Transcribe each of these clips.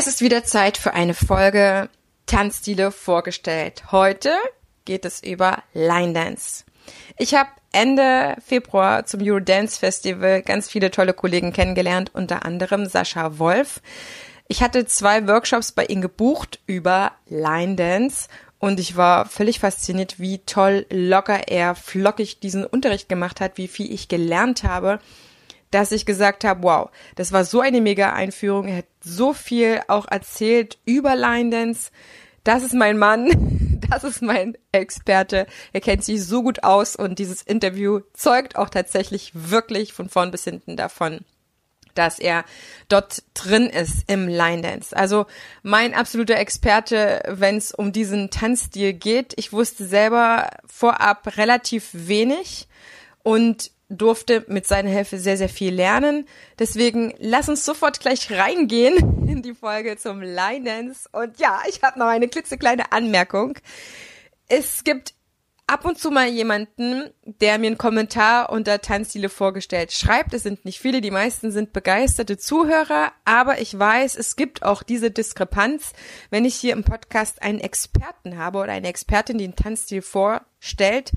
Es ist wieder Zeit für eine Folge Tanzstile vorgestellt. Heute geht es über Line Dance. Ich habe Ende Februar zum Eurodance Festival ganz viele tolle Kollegen kennengelernt, unter anderem Sascha Wolf. Ich hatte zwei Workshops bei ihm gebucht über Line Dance und ich war völlig fasziniert, wie toll locker er flockig diesen Unterricht gemacht hat, wie viel ich gelernt habe, dass ich gesagt habe, wow, das war so eine mega Einführung. Er hat so viel auch erzählt über Line Dance. Das ist mein Mann. Das ist mein Experte. Er kennt sich so gut aus und dieses Interview zeugt auch tatsächlich wirklich von vorn bis hinten davon, dass er dort drin ist im Line Dance. Also mein absoluter Experte, wenn es um diesen Tanzstil geht. Ich wusste selber vorab relativ wenig und durfte mit seiner Hilfe sehr, sehr viel lernen. Deswegen lass uns sofort gleich reingehen in die Folge zum Line Dance. Und ja, ich habe noch eine klitzekleine Anmerkung. Es gibt ab und zu mal jemanden, der mir einen Kommentar unter Tanzstile vorgestellt schreibt. Es sind nicht viele, die meisten sind begeisterte Zuhörer, aber ich weiß, es gibt auch diese Diskrepanz, wenn ich hier im Podcast einen Experten habe oder eine Expertin, die einen Tanzstil vorstellt,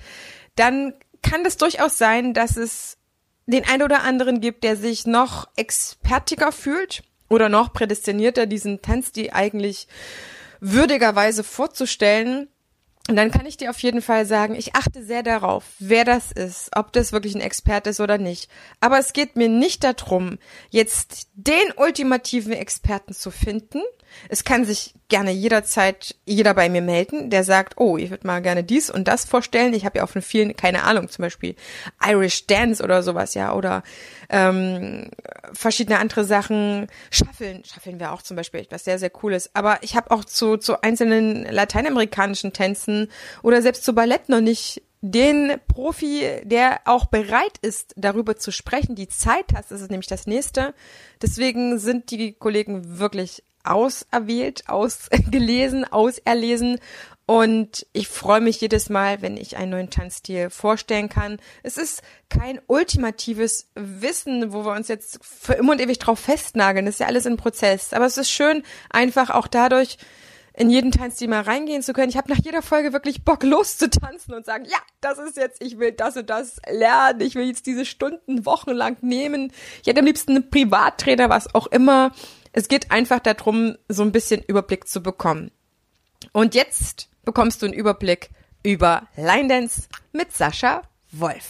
dann kann das durchaus sein, dass es den einen oder anderen gibt, der sich noch expertiger fühlt oder noch prädestinierter, diesen Tanzstil eigentlich würdigerweise vorzustellen. Und dann kann ich dir auf jeden Fall sagen, ich achte sehr darauf, wer das ist, ob das wirklich ein Experte ist oder nicht. Aber es geht mir nicht darum, jetzt den ultimativen Experten zu finden. Es kann sich gerne jederzeit jeder bei mir melden, der sagt, oh, ich würde mal gerne dies und das vorstellen. Ich habe ja auch von vielen keine Ahnung, zum Beispiel Irish Dance oder sowas, ja, oder ähm, verschiedene andere Sachen. Schaffeln, Schaffeln wäre auch zum Beispiel etwas sehr, sehr Cooles. Aber ich habe auch zu, zu einzelnen lateinamerikanischen Tänzen oder selbst zu Ballett noch nicht den Profi, der auch bereit ist, darüber zu sprechen, die Zeit hast, das ist nämlich das nächste. Deswegen sind die Kollegen wirklich auserwählt, ausgelesen, auserlesen und ich freue mich jedes Mal, wenn ich einen neuen Tanzstil vorstellen kann. Es ist kein ultimatives Wissen, wo wir uns jetzt für immer und ewig drauf festnageln. Das ist ja alles ein Prozess. Aber es ist schön, einfach auch dadurch in jeden Tanzstil mal reingehen zu können. Ich habe nach jeder Folge wirklich Bock loszutanzen und sagen, ja, das ist jetzt, ich will das und das lernen. Ich will jetzt diese Stunden wochenlang nehmen. Ich hätte am liebsten einen Privattrainer, was auch immer. Es geht einfach darum, so ein bisschen Überblick zu bekommen. Und jetzt bekommst du einen Überblick über Line Dance mit Sascha Wolf.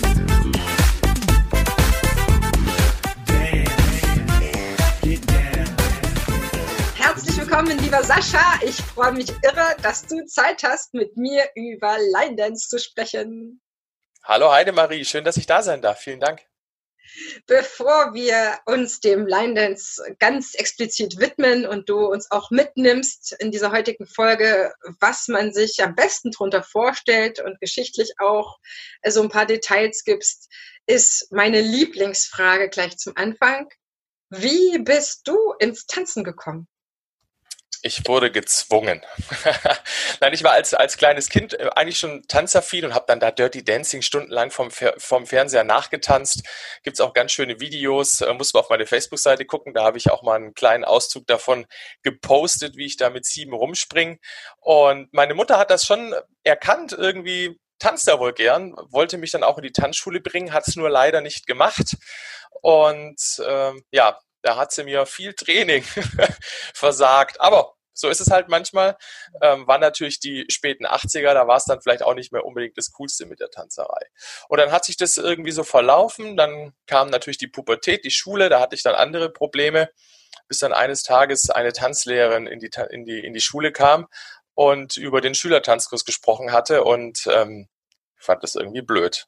Willkommen, lieber Sascha. Ich freue mich irre, dass du Zeit hast, mit mir über Line Dance zu sprechen. Hallo Heidemarie, schön, dass ich da sein darf. Vielen Dank. Bevor wir uns dem Line Dance ganz explizit widmen und du uns auch mitnimmst in dieser heutigen Folge, was man sich am besten darunter vorstellt und geschichtlich auch so ein paar Details gibst, ist meine Lieblingsfrage gleich zum Anfang. Wie bist du ins Tanzen gekommen? Ich wurde gezwungen. Nein, ich war als, als kleines Kind äh, eigentlich schon tanzaffin und habe dann da Dirty Dancing stundenlang vom, vom Fernseher nachgetanzt. Gibt's auch ganz schöne Videos, äh, muss man auf meine Facebook-Seite gucken. Da habe ich auch mal einen kleinen Auszug davon gepostet, wie ich da mit sieben rumspringe. Und meine Mutter hat das schon erkannt, irgendwie tanzt er wohl gern, wollte mich dann auch in die Tanzschule bringen, hat es nur leider nicht gemacht. Und ähm, ja, da hat sie mir viel Training versagt. Aber so ist es halt manchmal. Ähm, war natürlich die späten 80er, da war es dann vielleicht auch nicht mehr unbedingt das Coolste mit der Tanzerei. Und dann hat sich das irgendwie so verlaufen. Dann kam natürlich die Pubertät, die Schule, da hatte ich dann andere Probleme, bis dann eines Tages eine Tanzlehrerin in die, in die, in die Schule kam und über den Schülertanzkurs gesprochen hatte und ähm, fand das irgendwie blöd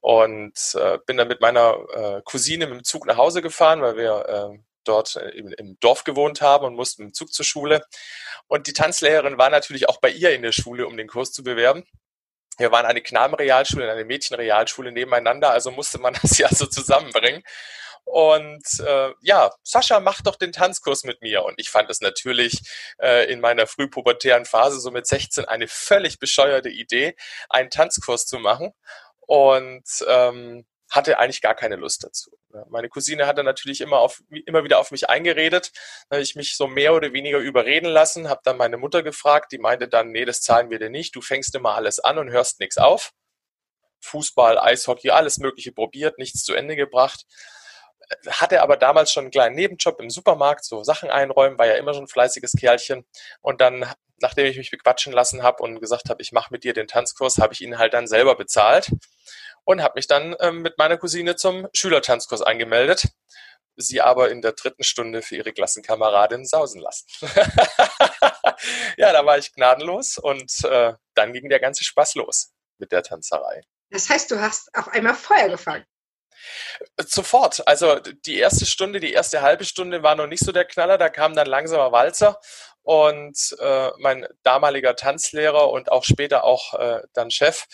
und äh, bin dann mit meiner äh, Cousine mit dem Zug nach Hause gefahren, weil wir äh, dort im, im Dorf gewohnt haben und mussten im Zug zur Schule. Und die Tanzlehrerin war natürlich auch bei ihr in der Schule, um den Kurs zu bewerben. Wir waren eine Knabenrealschule und eine Mädchenrealschule nebeneinander, also musste man das ja so zusammenbringen. Und äh, ja, Sascha, mach doch den Tanzkurs mit mir. Und ich fand es natürlich äh, in meiner frühpubertären Phase, so mit 16, eine völlig bescheuerte Idee, einen Tanzkurs zu machen. Und ähm, hatte eigentlich gar keine Lust dazu. Meine Cousine hatte natürlich immer, auf, immer wieder auf mich eingeredet, ich mich so mehr oder weniger überreden lassen, habe dann meine Mutter gefragt, die meinte dann, nee, das zahlen wir dir nicht, du fängst immer alles an und hörst nichts auf. Fußball, Eishockey, alles Mögliche probiert, nichts zu Ende gebracht. Hatte aber damals schon einen kleinen Nebenjob im Supermarkt, so Sachen einräumen, war ja immer schon ein fleißiges Kerlchen. Und dann, nachdem ich mich bequatschen lassen habe und gesagt habe, ich mache mit dir den Tanzkurs, habe ich ihn halt dann selber bezahlt und habe mich dann ähm, mit meiner Cousine zum Schülertanzkurs angemeldet. Sie aber in der dritten Stunde für ihre Klassenkameradin sausen lassen. ja, da war ich gnadenlos und äh, dann ging der ganze Spaß los mit der Tanzerei. Das heißt, du hast auf einmal Feuer gefangen. Sofort. Also die erste Stunde, die erste halbe Stunde war noch nicht so der Knaller. Da kam dann langsamer Walzer und äh, mein damaliger Tanzlehrer und auch später auch äh, dann Chef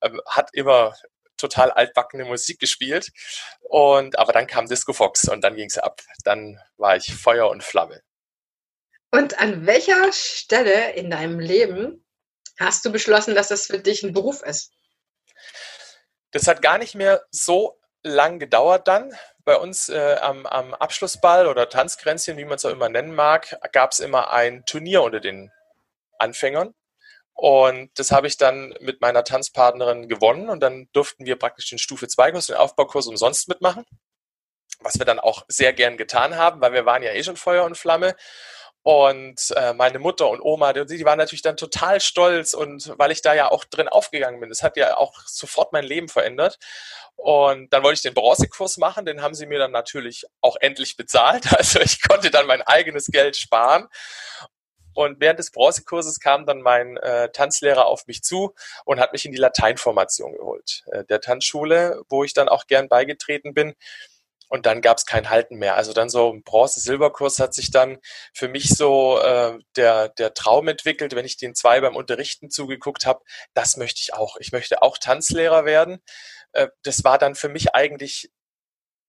äh, hat immer total altbackene Musik gespielt. Und aber dann kam Disco Fox und dann ging es ab. Dann war ich Feuer und Flamme. Und an welcher Stelle in deinem Leben hast du beschlossen, dass das für dich ein Beruf ist? Das hat gar nicht mehr so lang gedauert dann. Bei uns äh, am, am Abschlussball oder Tanzgrenzchen, wie man es auch immer nennen mag, gab es immer ein Turnier unter den Anfängern. Und das habe ich dann mit meiner Tanzpartnerin gewonnen und dann durften wir praktisch den Stufe 2 Kurs, den Aufbaukurs umsonst mitmachen. Was wir dann auch sehr gern getan haben, weil wir waren ja eh schon Feuer und Flamme. Und äh, meine Mutter und Oma, die, die waren natürlich dann total stolz und weil ich da ja auch drin aufgegangen bin. Das hat ja auch sofort mein Leben verändert. Und dann wollte ich den Bronzekurs machen, den haben sie mir dann natürlich auch endlich bezahlt. Also ich konnte dann mein eigenes Geld sparen. Und während des Bronzekurses kam dann mein äh, Tanzlehrer auf mich zu und hat mich in die Lateinformation geholt, äh, der Tanzschule, wo ich dann auch gern beigetreten bin. Und dann gab es kein Halten mehr. Also dann so ein Bronze-Silberkurs hat sich dann für mich so äh, der, der Traum entwickelt, wenn ich den zwei beim Unterrichten zugeguckt habe, das möchte ich auch. Ich möchte auch Tanzlehrer werden. Äh, das war dann für mich eigentlich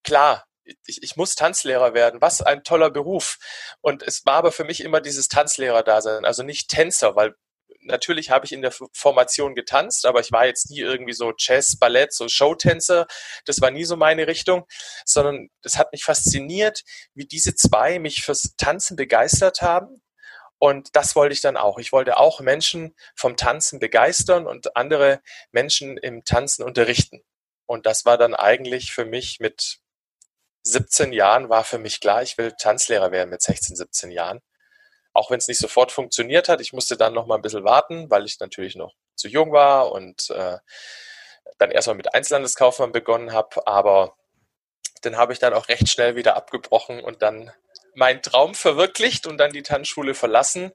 klar, ich, ich muss Tanzlehrer werden. Was ein toller Beruf. Und es war aber für mich immer dieses Tanzlehrer-Dasein, also nicht Tänzer, weil natürlich habe ich in der Formation getanzt, aber ich war jetzt nie irgendwie so Jazz, Ballett, so Showtänzer. Das war nie so meine Richtung, sondern es hat mich fasziniert, wie diese zwei mich fürs Tanzen begeistert haben. Und das wollte ich dann auch. Ich wollte auch Menschen vom Tanzen begeistern und andere Menschen im Tanzen unterrichten. Und das war dann eigentlich für mich mit 17 Jahren war für mich klar, ich will Tanzlehrer werden mit 16, 17 Jahren. Auch wenn es nicht sofort funktioniert hat. Ich musste dann noch mal ein bisschen warten, weil ich natürlich noch zu jung war und äh, dann erstmal mit Einzelhandelskaufmann begonnen habe. Aber den habe ich dann auch recht schnell wieder abgebrochen und dann meinen Traum verwirklicht und dann die Tanzschule verlassen,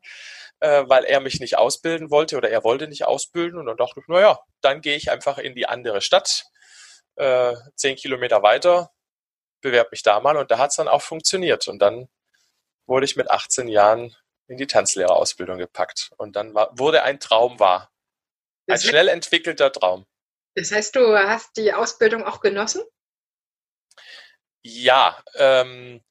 äh, weil er mich nicht ausbilden wollte oder er wollte nicht ausbilden. Und dann dachte ich, naja, dann gehe ich einfach in die andere Stadt, äh, zehn Kilometer weiter, bewerbe mich da mal und da hat es dann auch funktioniert. Und dann wurde ich mit 18 Jahren in die Tanzlehrerausbildung gepackt. Und dann war, wurde ein Traum wahr. Ein das schnell entwickelter Traum. Das heißt, du hast die Ausbildung auch genossen? Ja, ähm,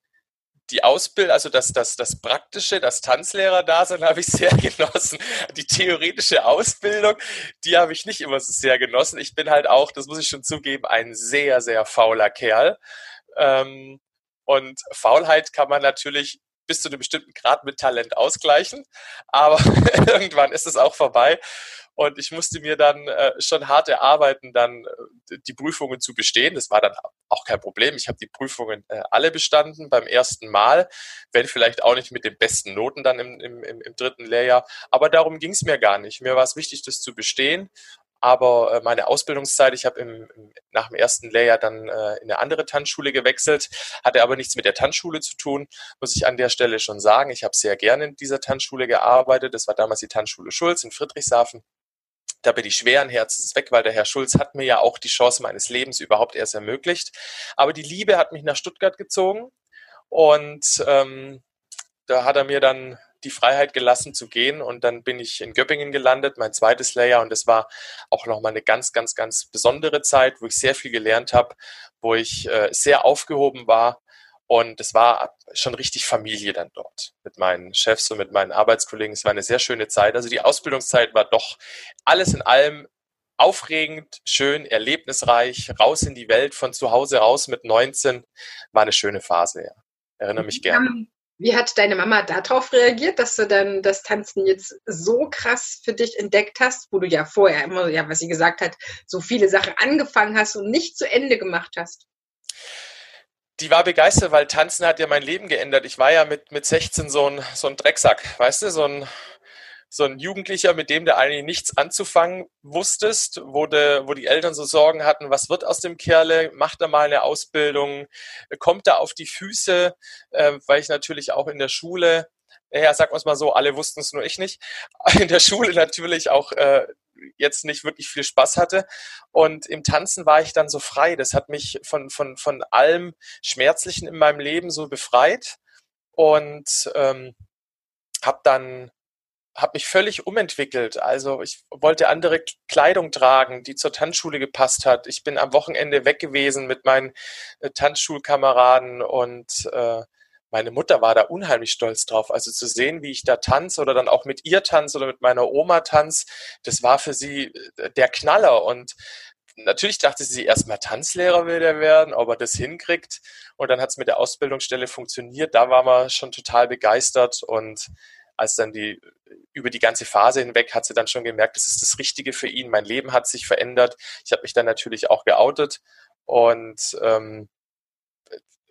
die Ausbildung, also das, das, das Praktische, das Tanzlehrer-Dasein habe ich sehr genossen. Die theoretische Ausbildung, die habe ich nicht immer so sehr genossen. Ich bin halt auch, das muss ich schon zugeben, ein sehr, sehr fauler Kerl. Ähm, und Faulheit kann man natürlich bis zu einem bestimmten Grad mit Talent ausgleichen, aber irgendwann ist es auch vorbei. Und ich musste mir dann äh, schon hart erarbeiten, dann äh, die Prüfungen zu bestehen. Das war dann auch kein Problem. Ich habe die Prüfungen äh, alle bestanden beim ersten Mal, wenn vielleicht auch nicht mit den besten Noten dann im, im, im dritten Lehrjahr. Aber darum ging es mir gar nicht. Mir war es wichtig, das zu bestehen. Aber äh, meine Ausbildungszeit, ich habe im, im, nach dem ersten Lehrjahr dann äh, in eine andere Tanzschule gewechselt, hatte aber nichts mit der Tanzschule zu tun, muss ich an der Stelle schon sagen. Ich habe sehr gerne in dieser Tanzschule gearbeitet. Das war damals die Tanzschule Schulz in Friedrichshafen. Da bin ich schweren Herzens weg, weil der Herr Schulz hat mir ja auch die Chance meines Lebens überhaupt erst ermöglicht. Aber die Liebe hat mich nach Stuttgart gezogen Und ähm, da hat er mir dann die Freiheit gelassen zu gehen und dann bin ich in Göppingen gelandet, mein zweites Layer und es war auch nochmal eine ganz, ganz, ganz besondere Zeit, wo ich sehr viel gelernt habe, wo ich äh, sehr aufgehoben war und es war schon richtig Familie dann dort mit meinen Chefs und mit meinen Arbeitskollegen. Es war eine sehr schöne Zeit. Also die Ausbildungszeit war doch alles in allem aufregend, schön, erlebnisreich, raus in die Welt, von zu Hause raus mit 19, war eine schöne Phase, ja. Erinnere mich gerne. Wie hat deine Mama darauf reagiert, dass du dann das Tanzen jetzt so krass für dich entdeckt hast, wo du ja vorher immer, ja, was sie gesagt hat, so viele Sachen angefangen hast und nicht zu Ende gemacht hast? Die war begeistert, weil Tanzen hat ja mein Leben geändert. Ich war ja mit, mit 16 so ein, so ein Drecksack, weißt du, so ein, so ein Jugendlicher, mit dem du eigentlich nichts anzufangen wusstest, wo, de, wo die Eltern so Sorgen hatten, was wird aus dem Kerle, macht er mal eine Ausbildung, kommt er auf die Füße, äh, weil ich natürlich auch in der Schule, ja, sag mal so, alle wussten es nur ich nicht, in der Schule natürlich auch äh, jetzt nicht wirklich viel Spaß hatte. Und im Tanzen war ich dann so frei. Das hat mich von, von, von allem Schmerzlichen in meinem Leben so befreit. Und ähm, habe dann habe mich völlig umentwickelt. Also ich wollte andere Kleidung tragen, die zur Tanzschule gepasst hat. Ich bin am Wochenende weg gewesen mit meinen äh, Tanzschulkameraden und äh, meine Mutter war da unheimlich stolz drauf. Also zu sehen, wie ich da tanze oder dann auch mit ihr tanze oder mit meiner Oma tanze, das war für sie äh, der Knaller. Und natürlich dachte sie erstmal Tanzlehrer will der werden, ob er das hinkriegt. Und dann hat es mit der Ausbildungsstelle funktioniert. Da war man schon total begeistert und als dann die über die ganze Phase hinweg hat sie dann schon gemerkt, das ist das Richtige für ihn. Mein Leben hat sich verändert. Ich habe mich dann natürlich auch geoutet und ähm,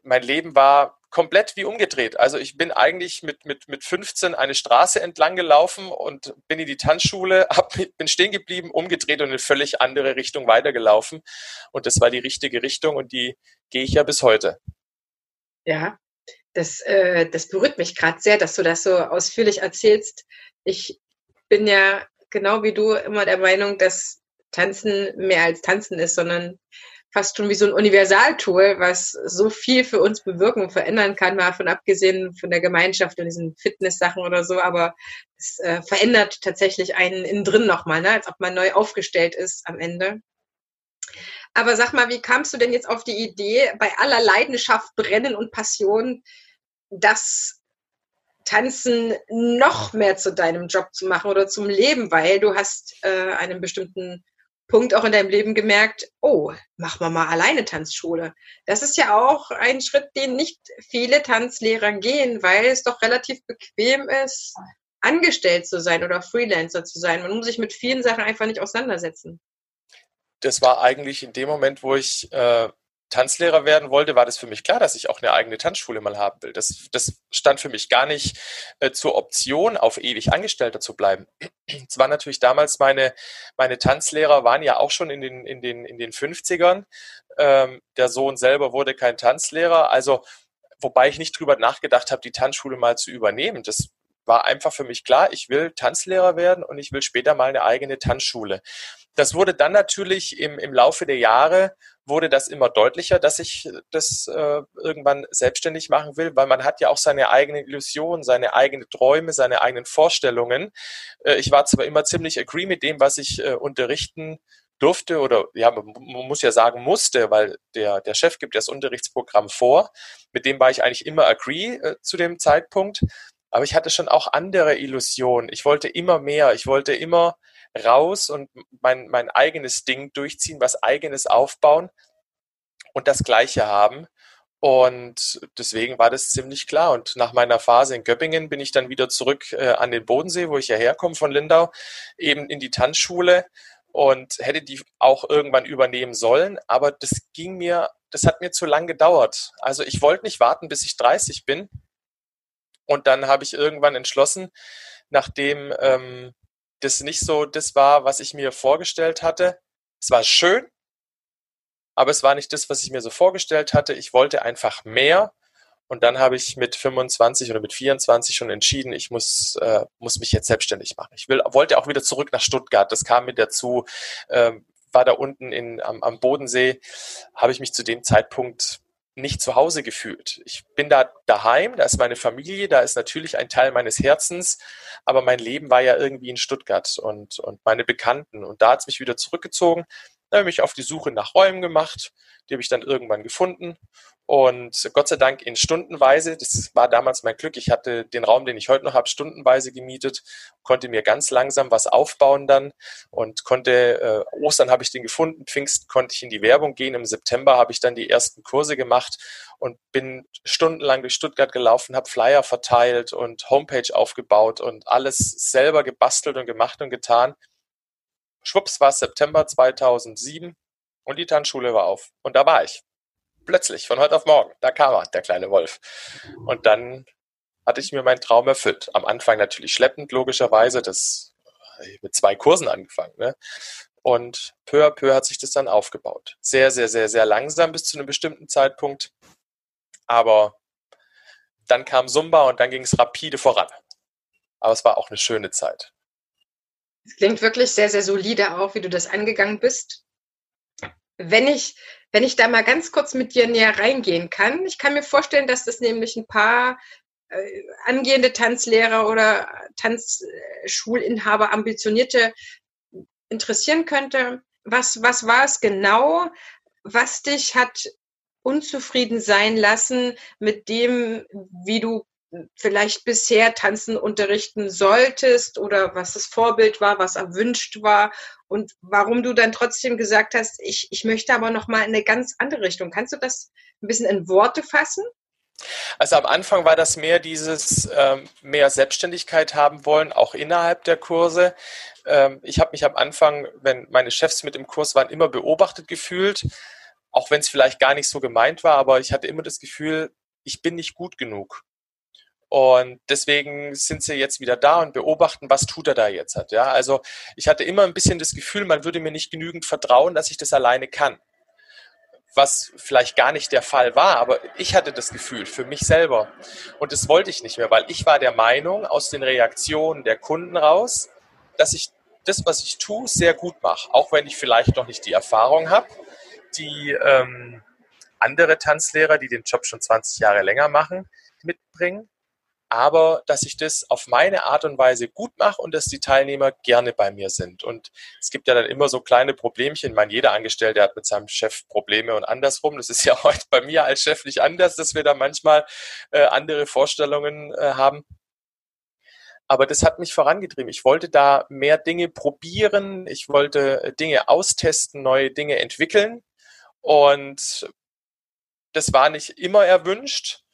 mein Leben war komplett wie umgedreht. Also ich bin eigentlich mit, mit, mit 15 eine Straße entlang gelaufen und bin in die Tanzschule, hab, bin stehen geblieben, umgedreht und in eine völlig andere Richtung weitergelaufen. Und das war die richtige Richtung und die gehe ich ja bis heute. Ja, das, äh, das berührt mich gerade sehr, dass du das so ausführlich erzählst. Ich bin ja genau wie du immer der Meinung, dass Tanzen mehr als Tanzen ist, sondern fast schon wie so ein Universaltool, was so viel für uns bewirken und verändern kann, mal von abgesehen von der Gemeinschaft und diesen Fitness-Sachen oder so, aber es äh, verändert tatsächlich einen innen drin nochmal, ne? als ob man neu aufgestellt ist am Ende. Aber sag mal, wie kamst du denn jetzt auf die Idee, bei aller Leidenschaft, Brennen und Passion, das Tanzen noch mehr zu deinem Job zu machen oder zum Leben, weil du hast äh, einen bestimmten Punkt auch in deinem Leben gemerkt, oh, mach mal mal alleine Tanzschule. Das ist ja auch ein Schritt, den nicht viele Tanzlehrer gehen, weil es doch relativ bequem ist, angestellt zu sein oder Freelancer zu sein. Man muss sich mit vielen Sachen einfach nicht auseinandersetzen. Das war eigentlich in dem Moment, wo ich äh, Tanzlehrer werden wollte, war das für mich klar, dass ich auch eine eigene Tanzschule mal haben will. Das, das stand für mich gar nicht äh, zur Option, auf ewig Angestellter zu bleiben. Es war natürlich damals meine, meine Tanzlehrer waren ja auch schon in den, in den, in den 50ern. Ähm, der Sohn selber wurde kein Tanzlehrer. Also, wobei ich nicht drüber nachgedacht habe, die Tanzschule mal zu übernehmen. Das war einfach für mich klar, ich will Tanzlehrer werden und ich will später mal eine eigene Tanzschule. Das wurde dann natürlich im, im Laufe der Jahre wurde das immer deutlicher, dass ich das äh, irgendwann selbstständig machen will, weil man hat ja auch seine eigenen Illusionen, seine eigenen Träume, seine eigenen Vorstellungen. Äh, ich war zwar immer ziemlich agree mit dem, was ich äh, unterrichten durfte oder ja, man muss ja sagen musste, weil der, der Chef gibt das Unterrichtsprogramm vor. Mit dem war ich eigentlich immer agree äh, zu dem Zeitpunkt. Aber ich hatte schon auch andere Illusionen. Ich wollte immer mehr. Ich wollte immer raus und mein, mein eigenes Ding durchziehen, was eigenes aufbauen und das Gleiche haben. Und deswegen war das ziemlich klar. Und nach meiner Phase in Göppingen bin ich dann wieder zurück äh, an den Bodensee, wo ich ja herkomme von Lindau, eben in die Tanzschule und hätte die auch irgendwann übernehmen sollen. Aber das ging mir, das hat mir zu lang gedauert. Also ich wollte nicht warten, bis ich 30 bin. Und dann habe ich irgendwann entschlossen, nachdem ähm, das nicht so das war, was ich mir vorgestellt hatte. Es war schön, aber es war nicht das, was ich mir so vorgestellt hatte. Ich wollte einfach mehr. Und dann habe ich mit 25 oder mit 24 schon entschieden, ich muss, äh, muss mich jetzt selbstständig machen. Ich will, wollte auch wieder zurück nach Stuttgart. Das kam mir dazu. Ähm, war da unten in, am, am Bodensee, habe ich mich zu dem Zeitpunkt nicht zu Hause gefühlt. Ich bin da daheim, da ist meine Familie, da ist natürlich ein Teil meines Herzens, aber mein Leben war ja irgendwie in Stuttgart und, und meine Bekannten. Und da hat es mich wieder zurückgezogen. Da habe ich mich auf die Suche nach Räumen gemacht. Die habe ich dann irgendwann gefunden und Gott sei Dank in Stundenweise, das war damals mein Glück, ich hatte den Raum, den ich heute noch habe, stundenweise gemietet, konnte mir ganz langsam was aufbauen dann und konnte, äh, Ostern habe ich den gefunden, Pfingst konnte ich in die Werbung gehen, im September habe ich dann die ersten Kurse gemacht und bin stundenlang durch Stuttgart gelaufen, habe Flyer verteilt und Homepage aufgebaut und alles selber gebastelt und gemacht und getan. Schwupps war es September 2007 und die Tanzschule war auf und da war ich plötzlich, von heute auf morgen, da kam er, der kleine Wolf. Und dann hatte ich mir meinen Traum erfüllt. Am Anfang natürlich schleppend, logischerweise, das mit zwei Kursen angefangen. Ne? Und peu à peu hat sich das dann aufgebaut. Sehr, sehr, sehr, sehr langsam bis zu einem bestimmten Zeitpunkt. Aber dann kam Zumba und dann ging es rapide voran. Aber es war auch eine schöne Zeit. Es klingt wirklich sehr, sehr solide auch, wie du das angegangen bist. Wenn ich wenn ich da mal ganz kurz mit dir näher reingehen kann, ich kann mir vorstellen, dass das nämlich ein paar äh, angehende Tanzlehrer oder Tanzschulinhaber, ambitionierte interessieren könnte. Was, was war es genau, was dich hat unzufrieden sein lassen mit dem, wie du vielleicht bisher tanzen unterrichten solltest oder was das Vorbild war, was erwünscht war und warum du dann trotzdem gesagt hast, ich, ich möchte aber noch mal in eine ganz andere Richtung. Kannst du das ein bisschen in Worte fassen? Also am Anfang war das mehr dieses ähm, mehr Selbstständigkeit haben wollen, auch innerhalb der Kurse. Ähm, ich habe mich am Anfang, wenn meine Chefs mit im Kurs waren, immer beobachtet gefühlt, auch wenn es vielleicht gar nicht so gemeint war, aber ich hatte immer das Gefühl, ich bin nicht gut genug. Und deswegen sind sie jetzt wieder da und beobachten, was tut er da jetzt hat. Ja, also ich hatte immer ein bisschen das Gefühl, man würde mir nicht genügend vertrauen, dass ich das alleine kann. Was vielleicht gar nicht der Fall war, aber ich hatte das Gefühl für mich selber. Und das wollte ich nicht mehr, weil ich war der Meinung aus den Reaktionen der Kunden raus, dass ich das, was ich tue, sehr gut mache. Auch wenn ich vielleicht noch nicht die Erfahrung habe, die ähm, andere Tanzlehrer, die den Job schon 20 Jahre länger machen, mitbringen aber dass ich das auf meine Art und Weise gut mache und dass die Teilnehmer gerne bei mir sind. Und es gibt ja dann immer so kleine Problemchen. Ich meine, jeder Angestellte hat mit seinem Chef Probleme und andersrum. Das ist ja heute bei mir als Chef nicht anders, dass wir da manchmal äh, andere Vorstellungen äh, haben. Aber das hat mich vorangetrieben. Ich wollte da mehr Dinge probieren. Ich wollte äh, Dinge austesten, neue Dinge entwickeln. Und das war nicht immer erwünscht.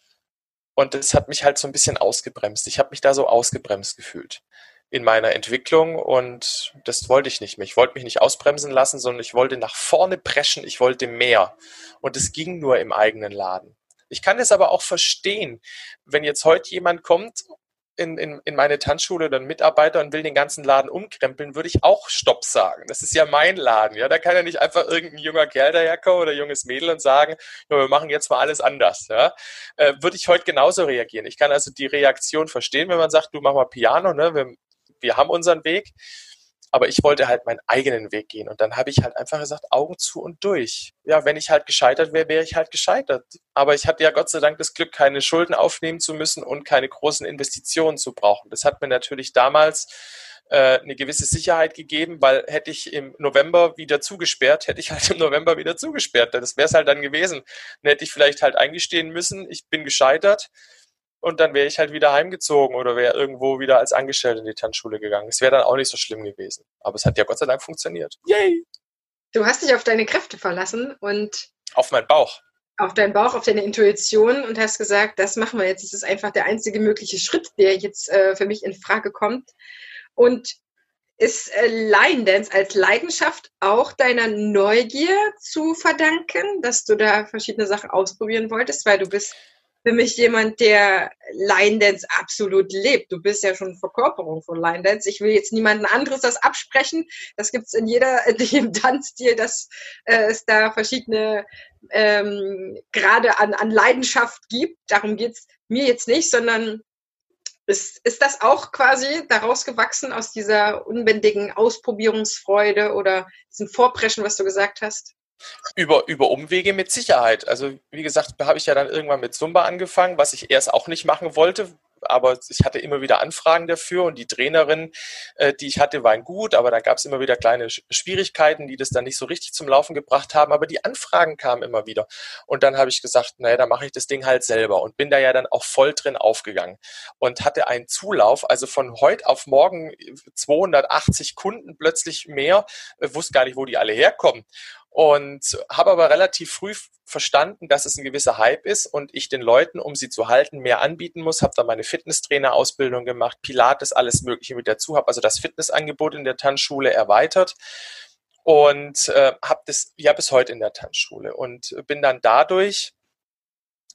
Und das hat mich halt so ein bisschen ausgebremst. Ich habe mich da so ausgebremst gefühlt in meiner Entwicklung und das wollte ich nicht mehr. Ich wollte mich nicht ausbremsen lassen, sondern ich wollte nach vorne preschen, ich wollte mehr. Und es ging nur im eigenen Laden. Ich kann es aber auch verstehen, wenn jetzt heute jemand kommt in, in, in meine Tanzschule oder ein Mitarbeiter und will den ganzen Laden umkrempeln, würde ich auch Stopp sagen. Das ist ja mein Laden. Ja, da kann ja nicht einfach irgendein junger Kerl daherkommen oder junges Mädel und sagen, ja, wir machen jetzt mal alles anders. Ja, äh, würde ich heute genauso reagieren. Ich kann also die Reaktion verstehen, wenn man sagt, du mach mal Piano, ne? wir, wir haben unseren Weg. Aber ich wollte halt meinen eigenen Weg gehen. Und dann habe ich halt einfach gesagt, Augen zu und durch. Ja, wenn ich halt gescheitert wäre, wäre ich halt gescheitert. Aber ich hatte ja Gott sei Dank das Glück, keine Schulden aufnehmen zu müssen und keine großen Investitionen zu brauchen. Das hat mir natürlich damals äh, eine gewisse Sicherheit gegeben, weil hätte ich im November wieder zugesperrt, hätte ich halt im November wieder zugesperrt. Das wäre es halt dann gewesen. Dann hätte ich vielleicht halt eingestehen müssen, ich bin gescheitert und dann wäre ich halt wieder heimgezogen oder wäre irgendwo wieder als Angestellte in die Tanzschule gegangen. Es wäre dann auch nicht so schlimm gewesen. Aber es hat ja Gott sei Dank funktioniert. Yay! Du hast dich auf deine Kräfte verlassen und auf meinen Bauch. Auf deinen Bauch, auf deine Intuition und hast gesagt, das machen wir jetzt. Das ist einfach der einzige mögliche Schritt, der jetzt äh, für mich in Frage kommt. Und ist äh, Line Dance als Leidenschaft auch deiner Neugier zu verdanken, dass du da verschiedene Sachen ausprobieren wolltest, weil du bist für mich jemand, der Line Dance absolut lebt. Du bist ja schon Verkörperung von Line Dance. Ich will jetzt niemanden anderes das absprechen. Das gibt's in jeder, in jedem Tanzstil, dass äh, es da verschiedene ähm, Grade an, an Leidenschaft gibt. Darum geht's mir jetzt nicht, sondern ist, ist das auch quasi daraus gewachsen aus dieser unbändigen Ausprobierungsfreude oder diesem Vorpreschen, was du gesagt hast? Über, über Umwege mit Sicherheit. Also wie gesagt, habe ich ja dann irgendwann mit Zumba angefangen, was ich erst auch nicht machen wollte, aber ich hatte immer wieder Anfragen dafür und die Trainerin, äh, die ich hatte, waren gut, aber da gab es immer wieder kleine Schwierigkeiten, die das dann nicht so richtig zum Laufen gebracht haben, aber die Anfragen kamen immer wieder. Und dann habe ich gesagt, naja, dann mache ich das Ding halt selber und bin da ja dann auch voll drin aufgegangen und hatte einen Zulauf, also von heute auf morgen 280 Kunden plötzlich mehr, äh, wusste gar nicht, wo die alle herkommen und habe aber relativ früh verstanden, dass es ein gewisser Hype ist und ich den Leuten, um sie zu halten, mehr anbieten muss. Habe da meine Fitnesstrainer-Ausbildung gemacht, Pilates, alles Mögliche mit dazu, habe also das Fitnessangebot in der Tanzschule erweitert und äh, habe das ja bis heute in der Tanzschule und bin dann dadurch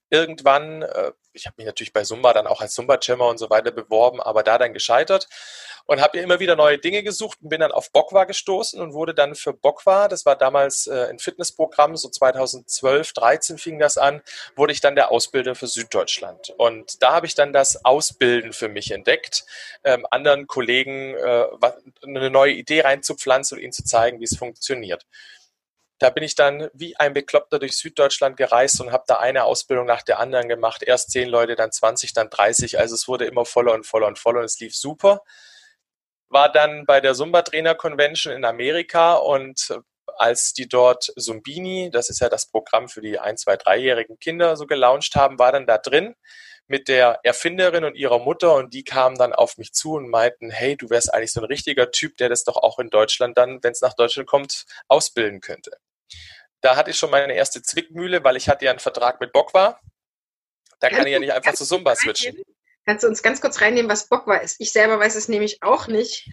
irgendwann, äh, ich habe mich natürlich bei Zumba dann auch als Zumba-Jammer und so weiter beworben, aber da dann gescheitert und habe immer wieder neue Dinge gesucht und bin dann auf Bokwa gestoßen und wurde dann für Bokwa, das war damals äh, ein Fitnessprogramm, so 2012, 13 fing das an, wurde ich dann der Ausbilder für Süddeutschland. Und da habe ich dann das Ausbilden für mich entdeckt, ähm, anderen Kollegen äh, eine neue Idee reinzupflanzen und ihnen zu zeigen, wie es funktioniert. Da bin ich dann wie ein Bekloppter durch Süddeutschland gereist und habe da eine Ausbildung nach der anderen gemacht. Erst zehn Leute, dann 20, dann 30. Also es wurde immer voller und voller und voller und es lief super war dann bei der Zumba Trainer Convention in Amerika und äh, als die dort Zumbini, das ist ja das Programm für die ein, zwei, dreijährigen Kinder, so gelauncht haben, war dann da drin mit der Erfinderin und ihrer Mutter und die kamen dann auf mich zu und meinten, hey, du wärst eigentlich so ein richtiger Typ, der das doch auch in Deutschland dann, wenn es nach Deutschland kommt, ausbilden könnte. Da hatte ich schon meine erste Zwickmühle, weil ich hatte ja einen Vertrag mit Bokwa. Da kann ich ja nicht einfach zu Zumba switchen. Kannst du uns ganz kurz reinnehmen, was Bokwa ist? Ich selber weiß es nämlich auch nicht.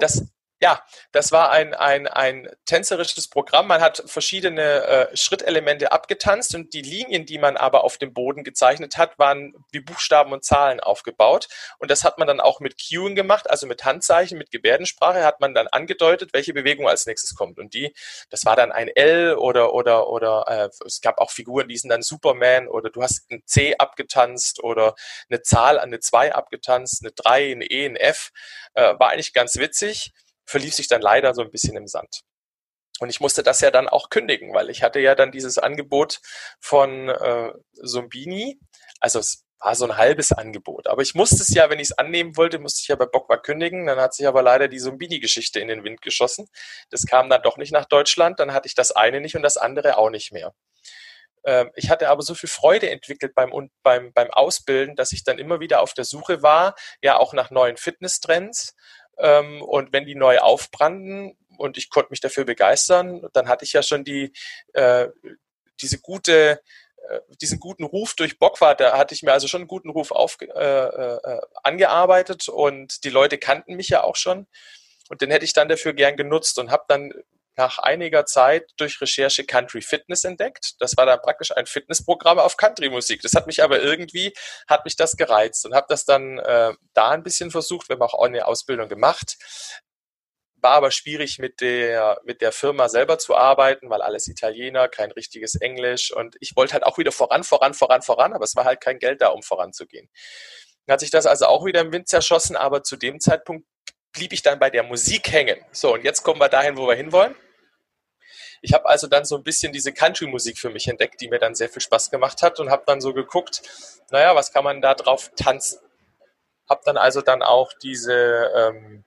Das, ja, das war ein, ein, ein tänzerisches Programm. Man hat verschiedene äh, Schrittelemente abgetanzt und die Linien, die man aber auf dem Boden gezeichnet hat, waren wie Buchstaben und Zahlen aufgebaut. Und das hat man dann auch mit Cueing gemacht, also mit Handzeichen, mit Gebärdensprache hat man dann angedeutet, welche Bewegung als nächstes kommt. Und die, das war dann ein L oder oder oder äh, es gab auch Figuren, die sind dann Superman oder du hast ein C abgetanzt oder eine Zahl an eine 2 abgetanzt, eine 3, eine E, ein F. Äh, war eigentlich ganz witzig verlief sich dann leider so ein bisschen im Sand. Und ich musste das ja dann auch kündigen, weil ich hatte ja dann dieses Angebot von äh, Sombini. Also es war so ein halbes Angebot. Aber ich musste es ja, wenn ich es annehmen wollte, musste ich ja bei Bockwar kündigen. Dann hat sich aber leider die Sombini-Geschichte in den Wind geschossen. Das kam dann doch nicht nach Deutschland. Dann hatte ich das eine nicht und das andere auch nicht mehr. Ähm, ich hatte aber so viel Freude entwickelt beim, beim, beim Ausbilden, dass ich dann immer wieder auf der Suche war, ja auch nach neuen Fitnesstrends ähm, und wenn die neu aufbranden und ich konnte mich dafür begeistern, dann hatte ich ja schon die, äh, diese gute, äh, diesen guten Ruf durch Bockwart, da hatte ich mir also schon einen guten Ruf auf, äh, äh, angearbeitet und die Leute kannten mich ja auch schon. Und den hätte ich dann dafür gern genutzt und habe dann nach einiger Zeit durch Recherche Country Fitness entdeckt. Das war dann praktisch ein Fitnessprogramm auf Country-Musik. Das hat mich aber irgendwie, hat mich das gereizt und habe das dann äh, da ein bisschen versucht. Wir haben auch eine Ausbildung gemacht. War aber schwierig mit der, mit der Firma selber zu arbeiten, weil alles Italiener, kein richtiges Englisch und ich wollte halt auch wieder voran, voran, voran, voran, aber es war halt kein Geld da, um voranzugehen. Dann hat sich das also auch wieder im Wind zerschossen, aber zu dem Zeitpunkt blieb ich dann bei der Musik hängen. So, und jetzt kommen wir dahin, wo wir hinwollen. Ich habe also dann so ein bisschen diese Country-Musik für mich entdeckt, die mir dann sehr viel Spaß gemacht hat und habe dann so geguckt, naja, was kann man da drauf tanzen? Habe dann also dann auch diese ähm,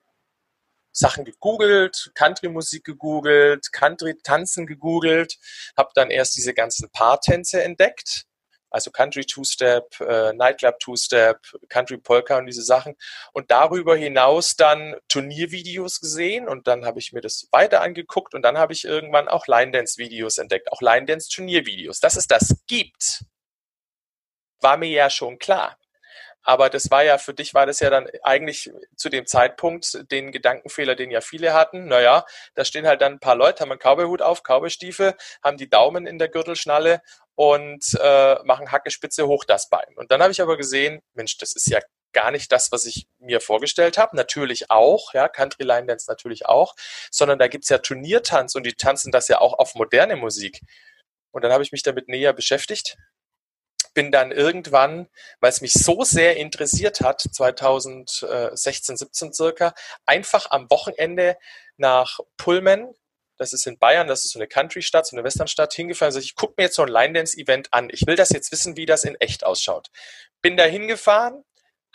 Sachen gegoogelt, Country-Musik gegoogelt, Country-Tanzen gegoogelt, habe dann erst diese ganzen Paartänze entdeckt also Country Two-Step, äh, Nightclub Two-Step, Country Polka und diese Sachen. Und darüber hinaus dann Turniervideos gesehen und dann habe ich mir das weiter angeguckt und dann habe ich irgendwann auch Line Dance Videos entdeckt, auch Line Dance Turniervideos. Dass es das gibt, war mir ja schon klar. Aber das war ja, für dich war das ja dann eigentlich zu dem Zeitpunkt den Gedankenfehler, den ja viele hatten. Naja, da stehen halt dann ein paar Leute, haben einen Cowboyhut auf, Cowboystiefel, haben die Daumen in der Gürtelschnalle und äh, machen Hackespitze hoch das Bein. Und dann habe ich aber gesehen, Mensch, das ist ja gar nicht das, was ich mir vorgestellt habe. Natürlich auch, ja, Country Line Dance natürlich auch, sondern da gibt's ja Turniertanz und die tanzen das ja auch auf moderne Musik. Und dann habe ich mich damit näher beschäftigt bin dann irgendwann, weil es mich so sehr interessiert hat, 2016, 17 circa, einfach am Wochenende nach Pullman das ist in Bayern, das ist so eine Country-Stadt, so eine Westernstadt, hingefahren ich gucke mir jetzt so ein Line-Dance-Event an. Ich will das jetzt wissen, wie das in echt ausschaut. Bin da hingefahren,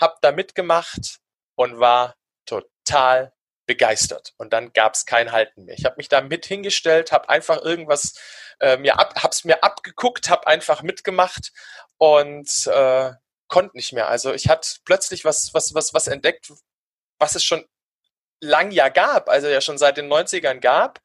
hab da mitgemacht und war total begeistert. Und dann gab es kein Halten mehr. Ich habe mich da mit hingestellt, habe einfach irgendwas äh, mir ab, hab's mir abgeguckt, habe einfach mitgemacht und äh, konnte nicht mehr. Also ich hatte plötzlich was, was, was, was entdeckt, was es schon lang ja gab, also ja schon seit den 90ern gab.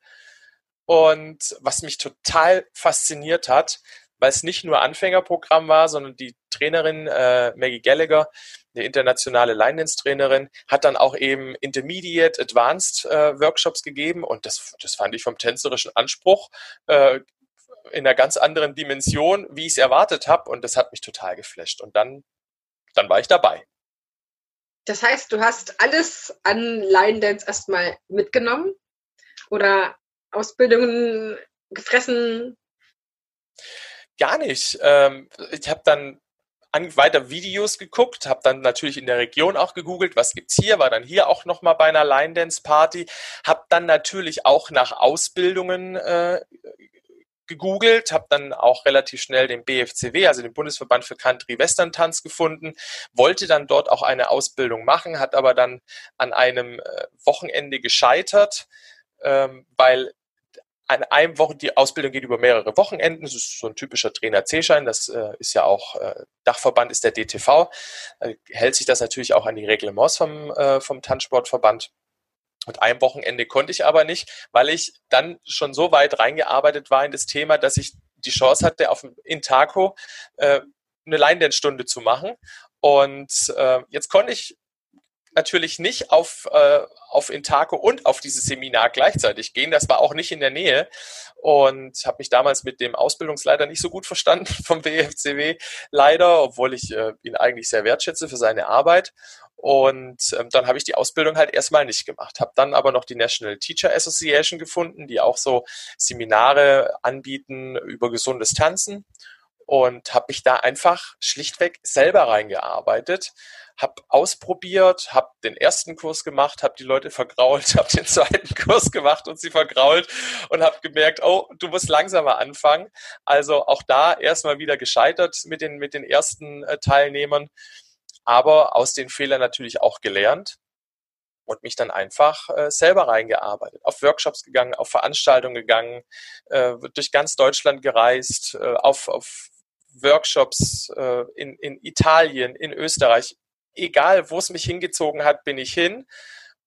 Und was mich total fasziniert hat, weil es nicht nur Anfängerprogramm war, sondern die Trainerin äh, Maggie Gallagher, eine internationale Line Dance Trainerin, hat dann auch eben Intermediate, Advanced äh, Workshops gegeben. Und das, das fand ich vom tänzerischen Anspruch äh, in einer ganz anderen Dimension, wie ich es erwartet habe und das hat mich total geflasht. Und dann, dann war ich dabei. Das heißt, du hast alles an Line Dance erstmal mitgenommen? Oder Ausbildungen gefressen? Gar nicht. Ähm, ich habe dann weiter Videos geguckt, habe dann natürlich in der Region auch gegoogelt, was gibt's hier, war dann hier auch nochmal bei einer Line Dance Party, habe dann natürlich auch nach Ausbildungen äh, gegoogelt, habe dann auch relativ schnell den BFCW, also den Bundesverband für Country Western Tanz gefunden, wollte dann dort auch eine Ausbildung machen, hat aber dann an einem äh, Wochenende gescheitert, ähm, weil an einem Wochen, die Ausbildung geht über mehrere Wochenenden. Das ist so ein typischer Trainer-C-Schein. Das äh, ist ja auch, äh, Dachverband ist der DTV. Äh, hält sich das natürlich auch an die Reglements vom, äh, vom Tanzsportverband. Und ein Wochenende konnte ich aber nicht, weil ich dann schon so weit reingearbeitet war in das Thema, dass ich die Chance hatte, auf in Taco äh, eine Line-Dance-Stunde zu machen. Und äh, jetzt konnte ich natürlich nicht auf, äh, auf Intaco und auf dieses Seminar gleichzeitig gehen. Das war auch nicht in der Nähe und habe mich damals mit dem Ausbildungsleiter nicht so gut verstanden vom BFCW leider, obwohl ich äh, ihn eigentlich sehr wertschätze für seine Arbeit. Und ähm, dann habe ich die Ausbildung halt erstmal nicht gemacht. Habe dann aber noch die National Teacher Association gefunden, die auch so Seminare anbieten über gesundes Tanzen und habe mich da einfach schlichtweg selber reingearbeitet habe ausprobiert, habe den ersten Kurs gemacht, habe die Leute vergrault, habe den zweiten Kurs gemacht und sie vergrault und habe gemerkt, oh, du musst langsamer anfangen. Also auch da erstmal wieder gescheitert mit den, mit den ersten äh, Teilnehmern, aber aus den Fehlern natürlich auch gelernt und mich dann einfach äh, selber reingearbeitet, auf Workshops gegangen, auf Veranstaltungen gegangen, äh, durch ganz Deutschland gereist, äh, auf, auf Workshops äh, in, in Italien, in Österreich, egal wo es mich hingezogen hat, bin ich hin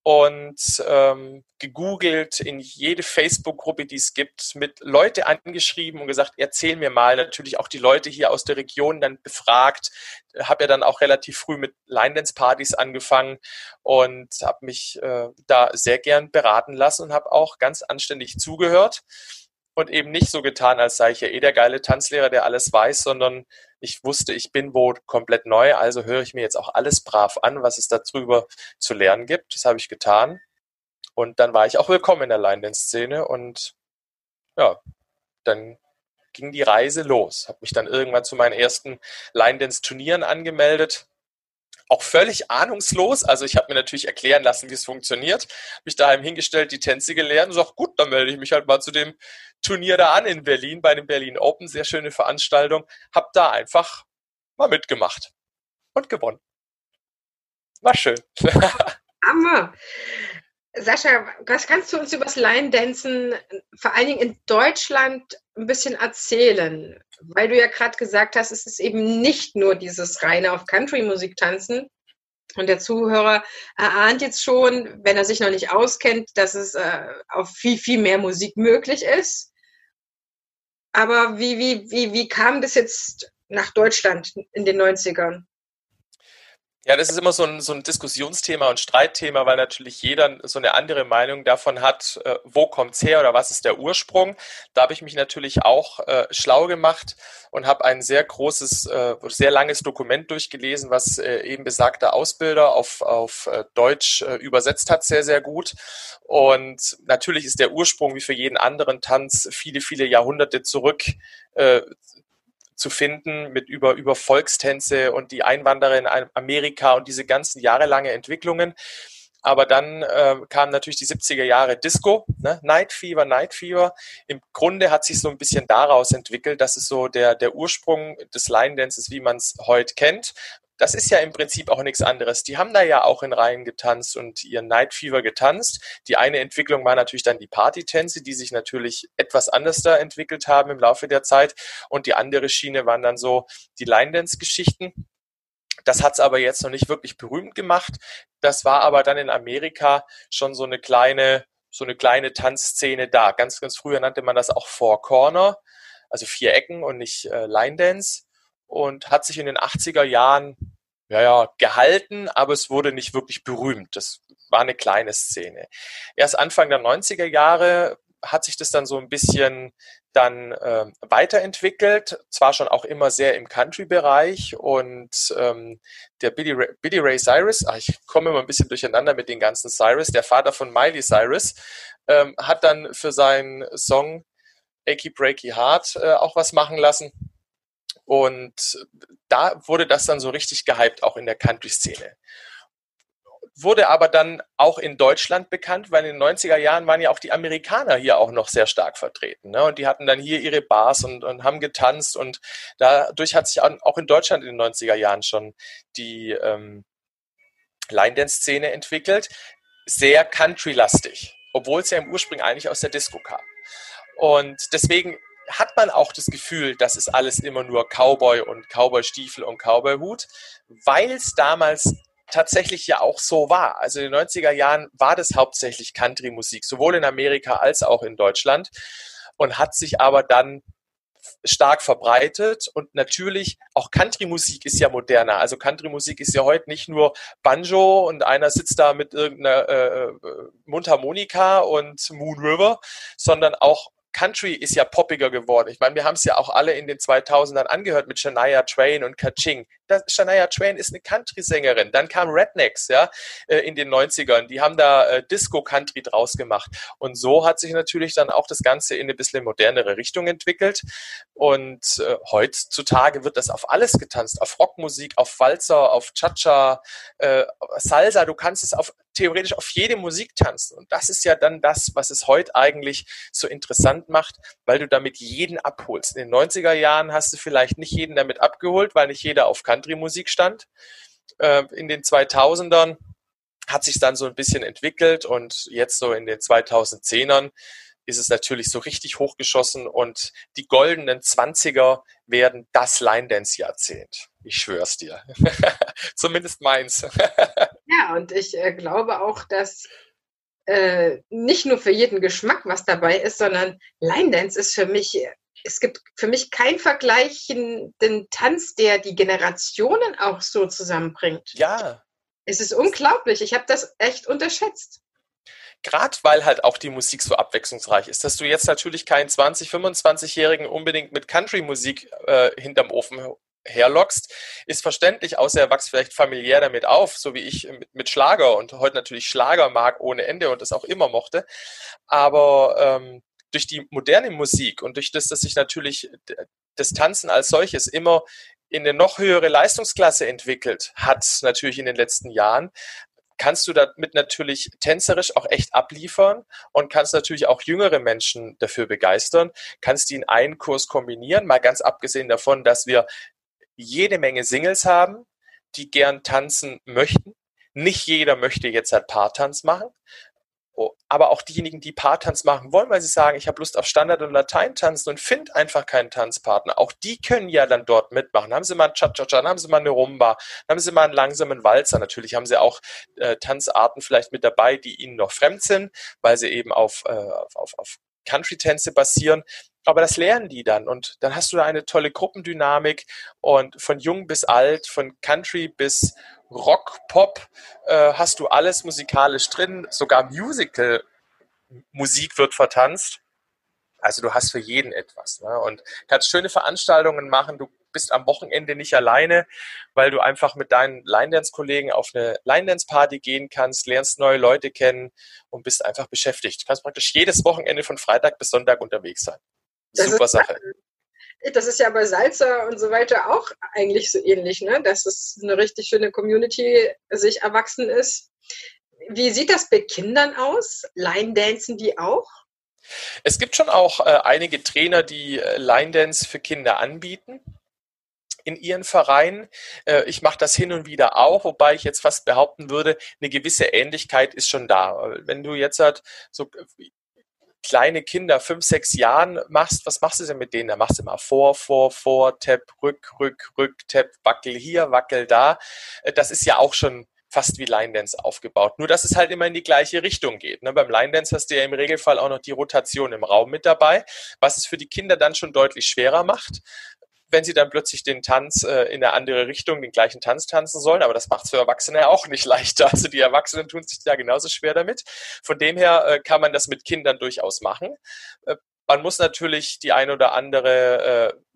und ähm, gegoogelt in jede Facebook-Gruppe, die es gibt, mit Leute angeschrieben und gesagt, erzähl mir mal. Natürlich auch die Leute hier aus der Region dann befragt. Habe ja dann auch relativ früh mit Line-Dance-Partys angefangen und habe mich äh, da sehr gern beraten lassen und habe auch ganz anständig zugehört und eben nicht so getan, als sei ich ja eh der geile Tanzlehrer, der alles weiß, sondern ich wusste, ich bin wo komplett neu, also höre ich mir jetzt auch alles brav an, was es darüber zu lernen gibt. Das habe ich getan. Und dann war ich auch willkommen in der Line-Dance-Szene und ja, dann ging die Reise los. Habe mich dann irgendwann zu meinen ersten Line-Dance-Turnieren angemeldet auch völlig ahnungslos. Also ich habe mir natürlich erklären lassen, wie es funktioniert. Mich daheim hingestellt, die Tänze gelernt und sag, gut, dann melde ich mich halt mal zu dem Turnier da an in Berlin, bei dem Berlin Open. Sehr schöne Veranstaltung. Hab da einfach mal mitgemacht und gewonnen. War schön. Hammer. Sascha, was kannst du uns über das Line-Dancen vor allen Dingen in Deutschland ein bisschen erzählen? Weil du ja gerade gesagt hast, es ist eben nicht nur dieses reine auf Country-Musik tanzen. Und der Zuhörer erahnt jetzt schon, wenn er sich noch nicht auskennt, dass es äh, auf viel, viel mehr Musik möglich ist. Aber wie, wie, wie, wie kam das jetzt nach Deutschland in den 90ern? Ja, das ist immer so ein, so ein Diskussionsthema und Streitthema, weil natürlich jeder so eine andere Meinung davon hat, äh, wo kommt's her oder was ist der Ursprung. Da habe ich mich natürlich auch äh, schlau gemacht und habe ein sehr großes, äh, sehr langes Dokument durchgelesen, was äh, eben besagter Ausbilder auf, auf äh, Deutsch äh, übersetzt hat, sehr, sehr gut. Und natürlich ist der Ursprung wie für jeden anderen Tanz viele, viele Jahrhunderte zurück äh, zu finden mit über, über Volkstänze und die Einwanderer in Amerika und diese ganzen jahrelange Entwicklungen. Aber dann äh, kam natürlich die 70er Jahre Disco, ne? Night Fever, Night Fever. Im Grunde hat sich so ein bisschen daraus entwickelt, dass es so der, der Ursprung des Line Dances, wie man es heute kennt, das ist ja im Prinzip auch nichts anderes. Die haben da ja auch in Reihen getanzt und ihren Night Fever getanzt. Die eine Entwicklung war natürlich dann die Partytänze, die sich natürlich etwas anders da entwickelt haben im Laufe der Zeit. Und die andere Schiene waren dann so die Line Dance Geschichten. Das hat es aber jetzt noch nicht wirklich berühmt gemacht. Das war aber dann in Amerika schon so eine kleine, so eine kleine Tanzszene da. Ganz, ganz früher nannte man das auch Four Corner, also vier Ecken und nicht äh, Line Dance und hat sich in den 80er Jahren ja, ja, gehalten, aber es wurde nicht wirklich berühmt. Das war eine kleine Szene. Erst Anfang der 90er Jahre hat sich das dann so ein bisschen dann äh, weiterentwickelt, zwar schon auch immer sehr im Country-Bereich und ähm, der Billy Ray, Billy Ray Cyrus, ach, ich komme immer ein bisschen durcheinander mit den ganzen Cyrus, der Vater von Miley Cyrus, ähm, hat dann für seinen Song Achy Breaky Heart äh, auch was machen lassen und da wurde das dann so richtig gehypt, auch in der Country-Szene. Wurde aber dann auch in Deutschland bekannt, weil in den 90er Jahren waren ja auch die Amerikaner hier auch noch sehr stark vertreten. Ne? Und die hatten dann hier ihre Bars und, und haben getanzt. Und dadurch hat sich auch in Deutschland in den 90er Jahren schon die ähm, Line-Dance-Szene entwickelt. Sehr country-lastig, obwohl es ja im Ursprung eigentlich aus der Disco kam. Und deswegen hat man auch das Gefühl, das ist alles immer nur Cowboy und Cowboy-Stiefel und Cowboy-Hut, weil es damals tatsächlich ja auch so war. Also in den 90er Jahren war das hauptsächlich Country-Musik, sowohl in Amerika als auch in Deutschland und hat sich aber dann stark verbreitet und natürlich auch Country-Musik ist ja moderner. Also Country-Musik ist ja heute nicht nur Banjo und einer sitzt da mit irgendeiner äh, äh Mundharmonika und Moon River, sondern auch Country ist ja poppiger geworden. Ich meine, wir haben es ja auch alle in den 2000ern angehört mit Shania Twain und Kaching. Das, Shania Twain ist eine Country-Sängerin. Dann kam Rednecks, ja, äh, in den 90ern. Die haben da äh, Disco-Country draus gemacht. Und so hat sich natürlich dann auch das Ganze in eine bisschen modernere Richtung entwickelt. Und äh, heutzutage wird das auf alles getanzt. Auf Rockmusik, auf Walzer, auf Cha-Cha, äh, Salsa. Du kannst es auf theoretisch auf jede Musik tanzen. Und das ist ja dann das, was es heute eigentlich so interessant macht, weil du damit jeden abholst. In den 90er Jahren hast du vielleicht nicht jeden damit abgeholt, weil nicht jeder auf Country-Musik stand. Äh, in den 2000ern hat sich dann so ein bisschen entwickelt und jetzt so in den 2010ern ist es natürlich so richtig hochgeschossen und die goldenen Zwanziger werden das Line-Dance-Jahrzehnt. Ich schwör's dir. Zumindest meins. ja, und ich äh, glaube auch, dass äh, nicht nur für jeden Geschmack was dabei ist, sondern Line-Dance ist für mich, es gibt für mich keinen vergleichenden Tanz, der die Generationen auch so zusammenbringt. Ja. Es ist unglaublich. Ich habe das echt unterschätzt gerade weil halt auch die Musik so abwechslungsreich ist, dass du jetzt natürlich keinen 20-, 25-Jährigen unbedingt mit Country-Musik äh, hinterm Ofen herlockst, ist verständlich, außer er wächst vielleicht familiär damit auf, so wie ich mit, Schlager und heute natürlich Schlager mag ohne Ende und das auch immer mochte. Aber ähm, durch die moderne Musik und durch das, dass sich natürlich das Tanzen als solches immer in eine noch höhere Leistungsklasse entwickelt hat, natürlich in den letzten Jahren, kannst du damit natürlich tänzerisch auch echt abliefern und kannst natürlich auch jüngere Menschen dafür begeistern, kannst die in einen Kurs kombinieren, mal ganz abgesehen davon, dass wir jede Menge Singles haben, die gern tanzen möchten. Nicht jeder möchte jetzt halt Paartanz machen. Oh, aber auch diejenigen, die Paartanz machen wollen, weil sie sagen, ich habe Lust auf Standard- und Latein-Tanzen und finde einfach keinen Tanzpartner. Auch die können ja dann dort mitmachen. Haben sie mal ein Cha-Cha-Cha, haben sie mal eine Rumba, haben sie mal einen langsamen Walzer. Natürlich haben sie auch äh, Tanzarten vielleicht mit dabei, die ihnen noch fremd sind, weil sie eben auf, äh, auf, auf Country-Tänze basieren. Aber das lernen die dann und dann hast du da eine tolle Gruppendynamik und von jung bis alt, von Country bis Rock, Pop äh, hast du alles musikalisch drin, sogar Musical Musik wird vertanzt. Also du hast für jeden etwas ne? und kannst schöne Veranstaltungen machen. Du bist am Wochenende nicht alleine, weil du einfach mit deinen Line-Dance-Kollegen auf eine Line-Dance-Party gehen kannst, lernst neue Leute kennen und bist einfach beschäftigt. Du kannst praktisch jedes Wochenende von Freitag bis Sonntag unterwegs sein. Super ist, Sache. Das ist ja bei Salzer und so weiter auch eigentlich so ähnlich, ne? dass es eine richtig schöne Community sich erwachsen ist. wie sieht das bei Kindern aus? Line dancen die auch? Es gibt schon auch äh, einige Trainer, die äh, Line Dance für Kinder anbieten in ihren Vereinen. Äh, ich mache das hin und wieder auch, wobei ich jetzt fast behaupten würde, eine gewisse Ähnlichkeit ist schon da. Wenn du jetzt halt so kleine Kinder, fünf, sechs Jahren machst, was machst du denn mit denen? Da machst du immer vor, vor, vor, Tap, rück, rück, rück, Tap, wackel hier, wackel da. Äh, das ist ja auch schon fast wie Line Dance aufgebaut. Nur, dass es halt immer in die gleiche Richtung geht. Ne? Beim Line Dance hast du ja im Regelfall auch noch die Rotation im Raum mit dabei, was es für die Kinder dann schon deutlich schwerer macht wenn sie dann plötzlich den Tanz äh, in eine andere Richtung, den gleichen Tanz tanzen sollen. Aber das macht es für Erwachsene auch nicht leichter. Also die Erwachsenen tun sich da genauso schwer damit. Von dem her äh, kann man das mit Kindern durchaus machen. Äh, man muss natürlich die ein oder andere äh,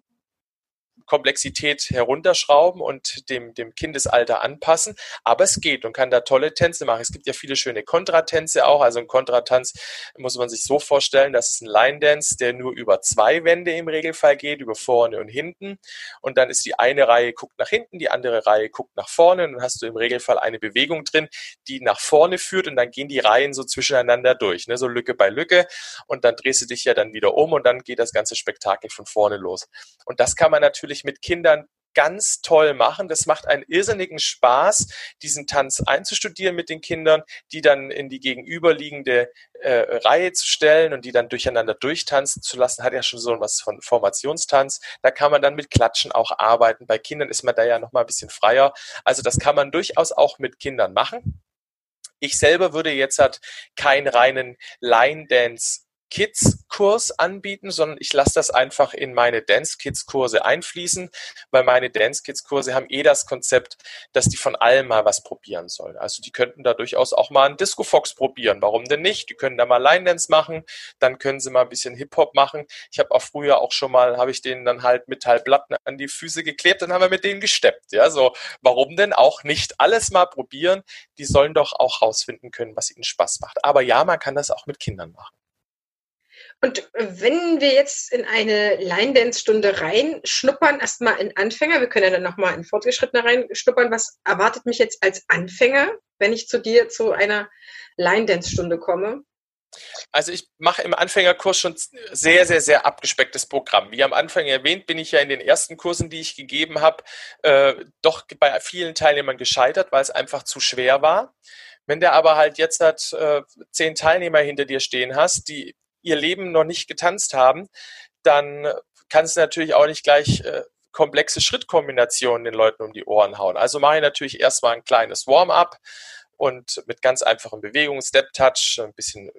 Komplexität herunterschrauben und dem, dem Kindesalter anpassen. Aber es geht und kann da tolle Tänze machen. Es gibt ja viele schöne Kontratänze auch. Also ein Kontratanz muss man sich so vorstellen, das ist ein Line-Dance, der nur über zwei Wände im Regelfall geht, über vorne und hinten. Und dann ist die eine Reihe guckt nach hinten, die andere Reihe guckt nach vorne. Und dann hast du im Regelfall eine Bewegung drin, die nach vorne führt und dann gehen die Reihen so zwischeneinander durch, ne? so Lücke bei Lücke. Und dann drehst du dich ja dann wieder um und dann geht das ganze Spektakel von vorne los. Und das kann man natürlich natürlich mit Kindern ganz toll machen. Das macht einen irrsinnigen Spaß, diesen Tanz einzustudieren mit den Kindern, die dann in die gegenüberliegende äh, Reihe zu stellen und die dann durcheinander durchtanzen zu lassen. Hat ja schon so was von Formationstanz. Da kann man dann mit Klatschen auch arbeiten. Bei Kindern ist man da ja noch mal ein bisschen freier. Also das kann man durchaus auch mit Kindern machen. Ich selber würde jetzt halt keinen reinen Line Dance Kids-Kurs anbieten, sondern ich lasse das einfach in meine Dance-Kids-Kurse einfließen, weil meine Dance-Kids-Kurse haben eh das Konzept, dass die von allem mal was probieren sollen. Also die könnten da durchaus auch mal einen Disco-Fox probieren. Warum denn nicht? Die können da mal Line-Dance machen, dann können sie mal ein bisschen Hip-Hop machen. Ich habe auch früher auch schon mal, habe ich denen dann halt Metallplatten an die Füße geklebt, dann haben wir mit denen gesteppt. Ja, so, warum denn auch nicht alles mal probieren? Die sollen doch auch rausfinden können, was ihnen Spaß macht. Aber ja, man kann das auch mit Kindern machen. Und wenn wir jetzt in eine Line-Dance-Stunde reinschnuppern, erstmal in Anfänger, wir können ja dann nochmal in Fortgeschrittene reinschnuppern, was erwartet mich jetzt als Anfänger, wenn ich zu dir zu einer Line-Dance-Stunde komme? Also ich mache im Anfängerkurs schon sehr, sehr, sehr abgespecktes Programm. Wie am Anfang erwähnt, bin ich ja in den ersten Kursen, die ich gegeben habe, äh, doch bei vielen Teilnehmern gescheitert, weil es einfach zu schwer war. Wenn der aber halt jetzt hat, äh, zehn Teilnehmer hinter dir stehen hast, die ihr Leben noch nicht getanzt haben, dann kannst du natürlich auch nicht gleich äh, komplexe Schrittkombinationen den Leuten um die Ohren hauen. Also mache ich natürlich erstmal ein kleines Warm-up und mit ganz einfachen Bewegungen, Step-Touch, ein bisschen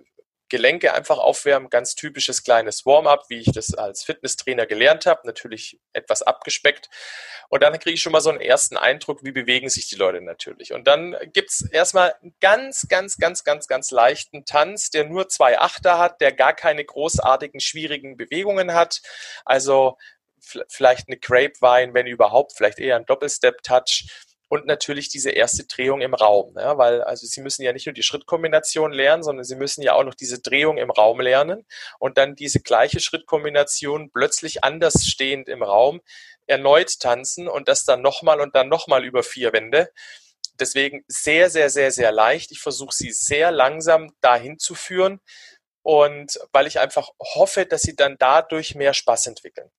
Gelenke einfach aufwärmen, ganz typisches kleines Warm-up, wie ich das als Fitnesstrainer gelernt habe, natürlich etwas abgespeckt. Und dann kriege ich schon mal so einen ersten Eindruck, wie bewegen sich die Leute natürlich. Und dann gibt es erstmal einen ganz, ganz, ganz, ganz, ganz leichten Tanz, der nur zwei Achter hat, der gar keine großartigen, schwierigen Bewegungen hat. Also vielleicht eine Grapevine, wenn überhaupt, vielleicht eher ein Doppelstep-Touch und natürlich diese erste Drehung im Raum. Ja, weil also sie müssen ja nicht nur die Schrittkombination lernen, sondern sie müssen ja auch noch diese Drehung im Raum lernen und dann diese gleiche Schrittkombination plötzlich anders stehend im Raum erneut tanzen und das dann nochmal und dann nochmal über vier Wände. Deswegen sehr, sehr, sehr, sehr leicht. Ich versuche sie sehr langsam dahin zu führen und weil ich einfach hoffe, dass sie dann dadurch mehr Spaß entwickeln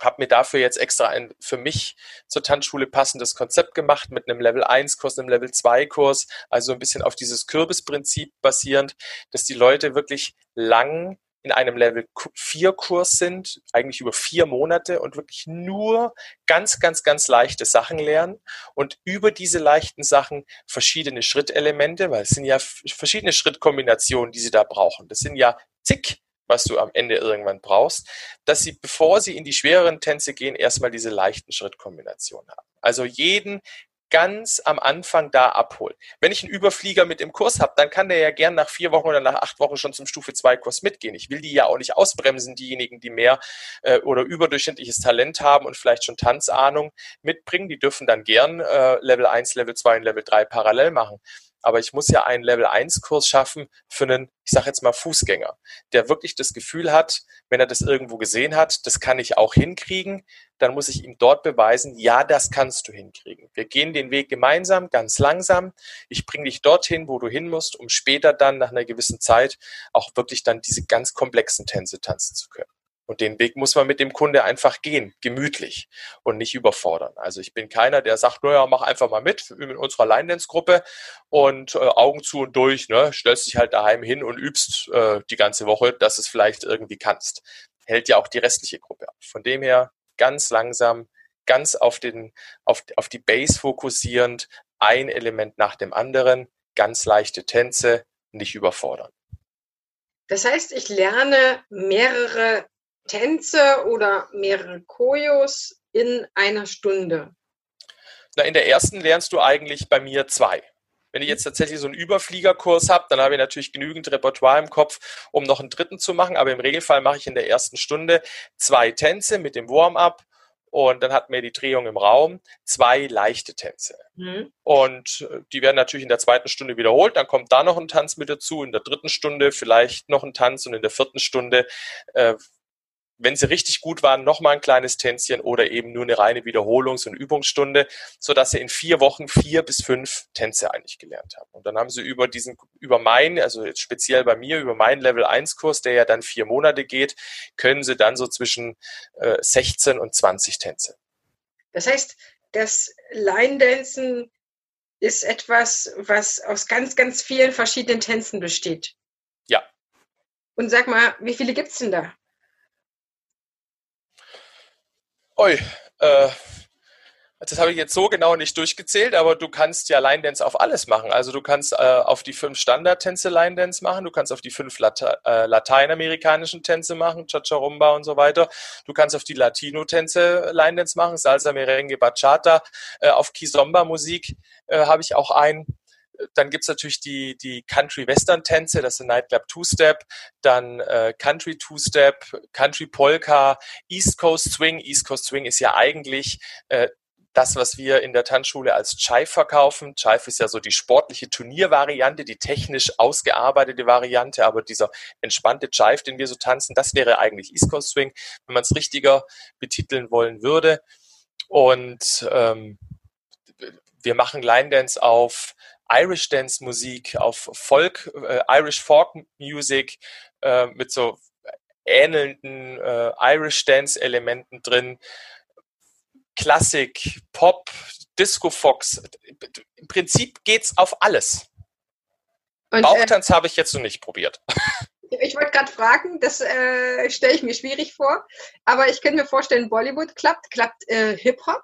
habe mir dafür jetzt extra ein für mich zur Tanzschule passendes Konzept gemacht mit einem Level 1 Kurs, einem Level 2 Kurs, also ein bisschen auf dieses Kürbisprinzip basierend, dass die Leute wirklich lang in einem Level 4 Kurs sind, eigentlich über vier Monate und wirklich nur ganz, ganz, ganz leichte Sachen lernen und über diese leichten Sachen verschiedene Schrittelemente, weil es sind ja verschiedene Schrittkombinationen, die sie da brauchen. Das sind ja zig was du am Ende irgendwann brauchst, dass sie, bevor sie in die schwereren Tänze gehen, erstmal diese leichten Schrittkombinationen haben. Also jeden ganz am Anfang da abholen. Wenn ich einen Überflieger mit im Kurs habe, dann kann der ja gern nach vier Wochen oder nach acht Wochen schon zum Stufe 2 Kurs mitgehen. Ich will die ja auch nicht ausbremsen, diejenigen, die mehr äh, oder überdurchschnittliches Talent haben und vielleicht schon Tanzahnung mitbringen. Die dürfen dann gern äh, Level 1, Level 2 und Level 3 parallel machen. Aber ich muss ja einen Level-1-Kurs schaffen für einen, ich sage jetzt mal Fußgänger, der wirklich das Gefühl hat, wenn er das irgendwo gesehen hat, das kann ich auch hinkriegen, dann muss ich ihm dort beweisen, ja, das kannst du hinkriegen. Wir gehen den Weg gemeinsam, ganz langsam. Ich bringe dich dorthin, wo du hin musst, um später dann nach einer gewissen Zeit auch wirklich dann diese ganz komplexen Tänze tanzen zu können. Und den Weg muss man mit dem Kunde einfach gehen, gemütlich und nicht überfordern. Also ich bin keiner, der sagt, naja, mach einfach mal mit in unserer Line-Dance-Gruppe und äh, Augen zu und durch, ne, stellst dich halt daheim hin und übst äh, die ganze Woche, dass es vielleicht irgendwie kannst. Hält ja auch die restliche Gruppe ab. Von dem her ganz langsam, ganz auf, den, auf, auf die Base fokussierend, ein Element nach dem anderen, ganz leichte Tänze, nicht überfordern. Das heißt, ich lerne mehrere Tänze oder mehrere Choreos in einer Stunde? Na, in der ersten lernst du eigentlich bei mir zwei. Wenn ich jetzt tatsächlich so einen Überfliegerkurs habe, dann habe ich natürlich genügend Repertoire im Kopf, um noch einen dritten zu machen. Aber im Regelfall mache ich in der ersten Stunde zwei Tänze mit dem Warm-up und dann hatten wir die Drehung im Raum, zwei leichte Tänze. Mhm. Und äh, die werden natürlich in der zweiten Stunde wiederholt. Dann kommt da noch ein Tanz mit dazu, in der dritten Stunde vielleicht noch ein Tanz und in der vierten Stunde äh, wenn sie richtig gut waren, nochmal ein kleines Tänzchen oder eben nur eine reine Wiederholungs- und Übungsstunde, so dass sie in vier Wochen vier bis fünf Tänze eigentlich gelernt haben. Und dann haben sie über diesen, über mein, also jetzt speziell bei mir, über meinen Level 1 Kurs, der ja dann vier Monate geht, können sie dann so zwischen äh, 16 und 20 Tänze. Das heißt, das Line-Dancen ist etwas, was aus ganz, ganz vielen verschiedenen Tänzen besteht. Ja. Und sag mal, wie viele gibt's denn da? Oi, äh, das habe ich jetzt so genau nicht durchgezählt, aber du kannst ja Line Dance auf alles machen. Also du kannst äh, auf die fünf Standardtänze Line Dance machen, du kannst auf die fünf Late äh, lateinamerikanischen Tänze machen, Cha-Cha-Rumba und so weiter. Du kannst auf die Latino-Tänze Line Dance machen, Salsa, Merengue, Bachata. Äh, auf Kizomba-Musik äh, habe ich auch einen dann gibt's natürlich die, die Country-Western-Tänze, das sind Nightclub Two-Step, dann äh, Country Two-Step, Country Polka, East Coast Swing. East Coast Swing ist ja eigentlich äh, das, was wir in der Tanzschule als Chive verkaufen. Chive ist ja so die sportliche Turniervariante, die technisch ausgearbeitete Variante, aber dieser entspannte Chive, den wir so tanzen, das wäre eigentlich East Coast Swing, wenn man es richtiger betiteln wollen würde. Und ähm, wir machen Line Dance auf Irish Dance Musik, auf Folk, äh, Irish Folk Music äh, mit so ähnelnden äh, Irish Dance Elementen drin. Klassik, Pop, Disco Fox. Im Prinzip geht's auf alles. Und, äh, Bauchtanz habe ich jetzt noch nicht probiert. Ich wollte gerade fragen, das äh, stelle ich mir schwierig vor, aber ich könnte mir vorstellen, Bollywood klappt, klappt äh, Hip-Hop?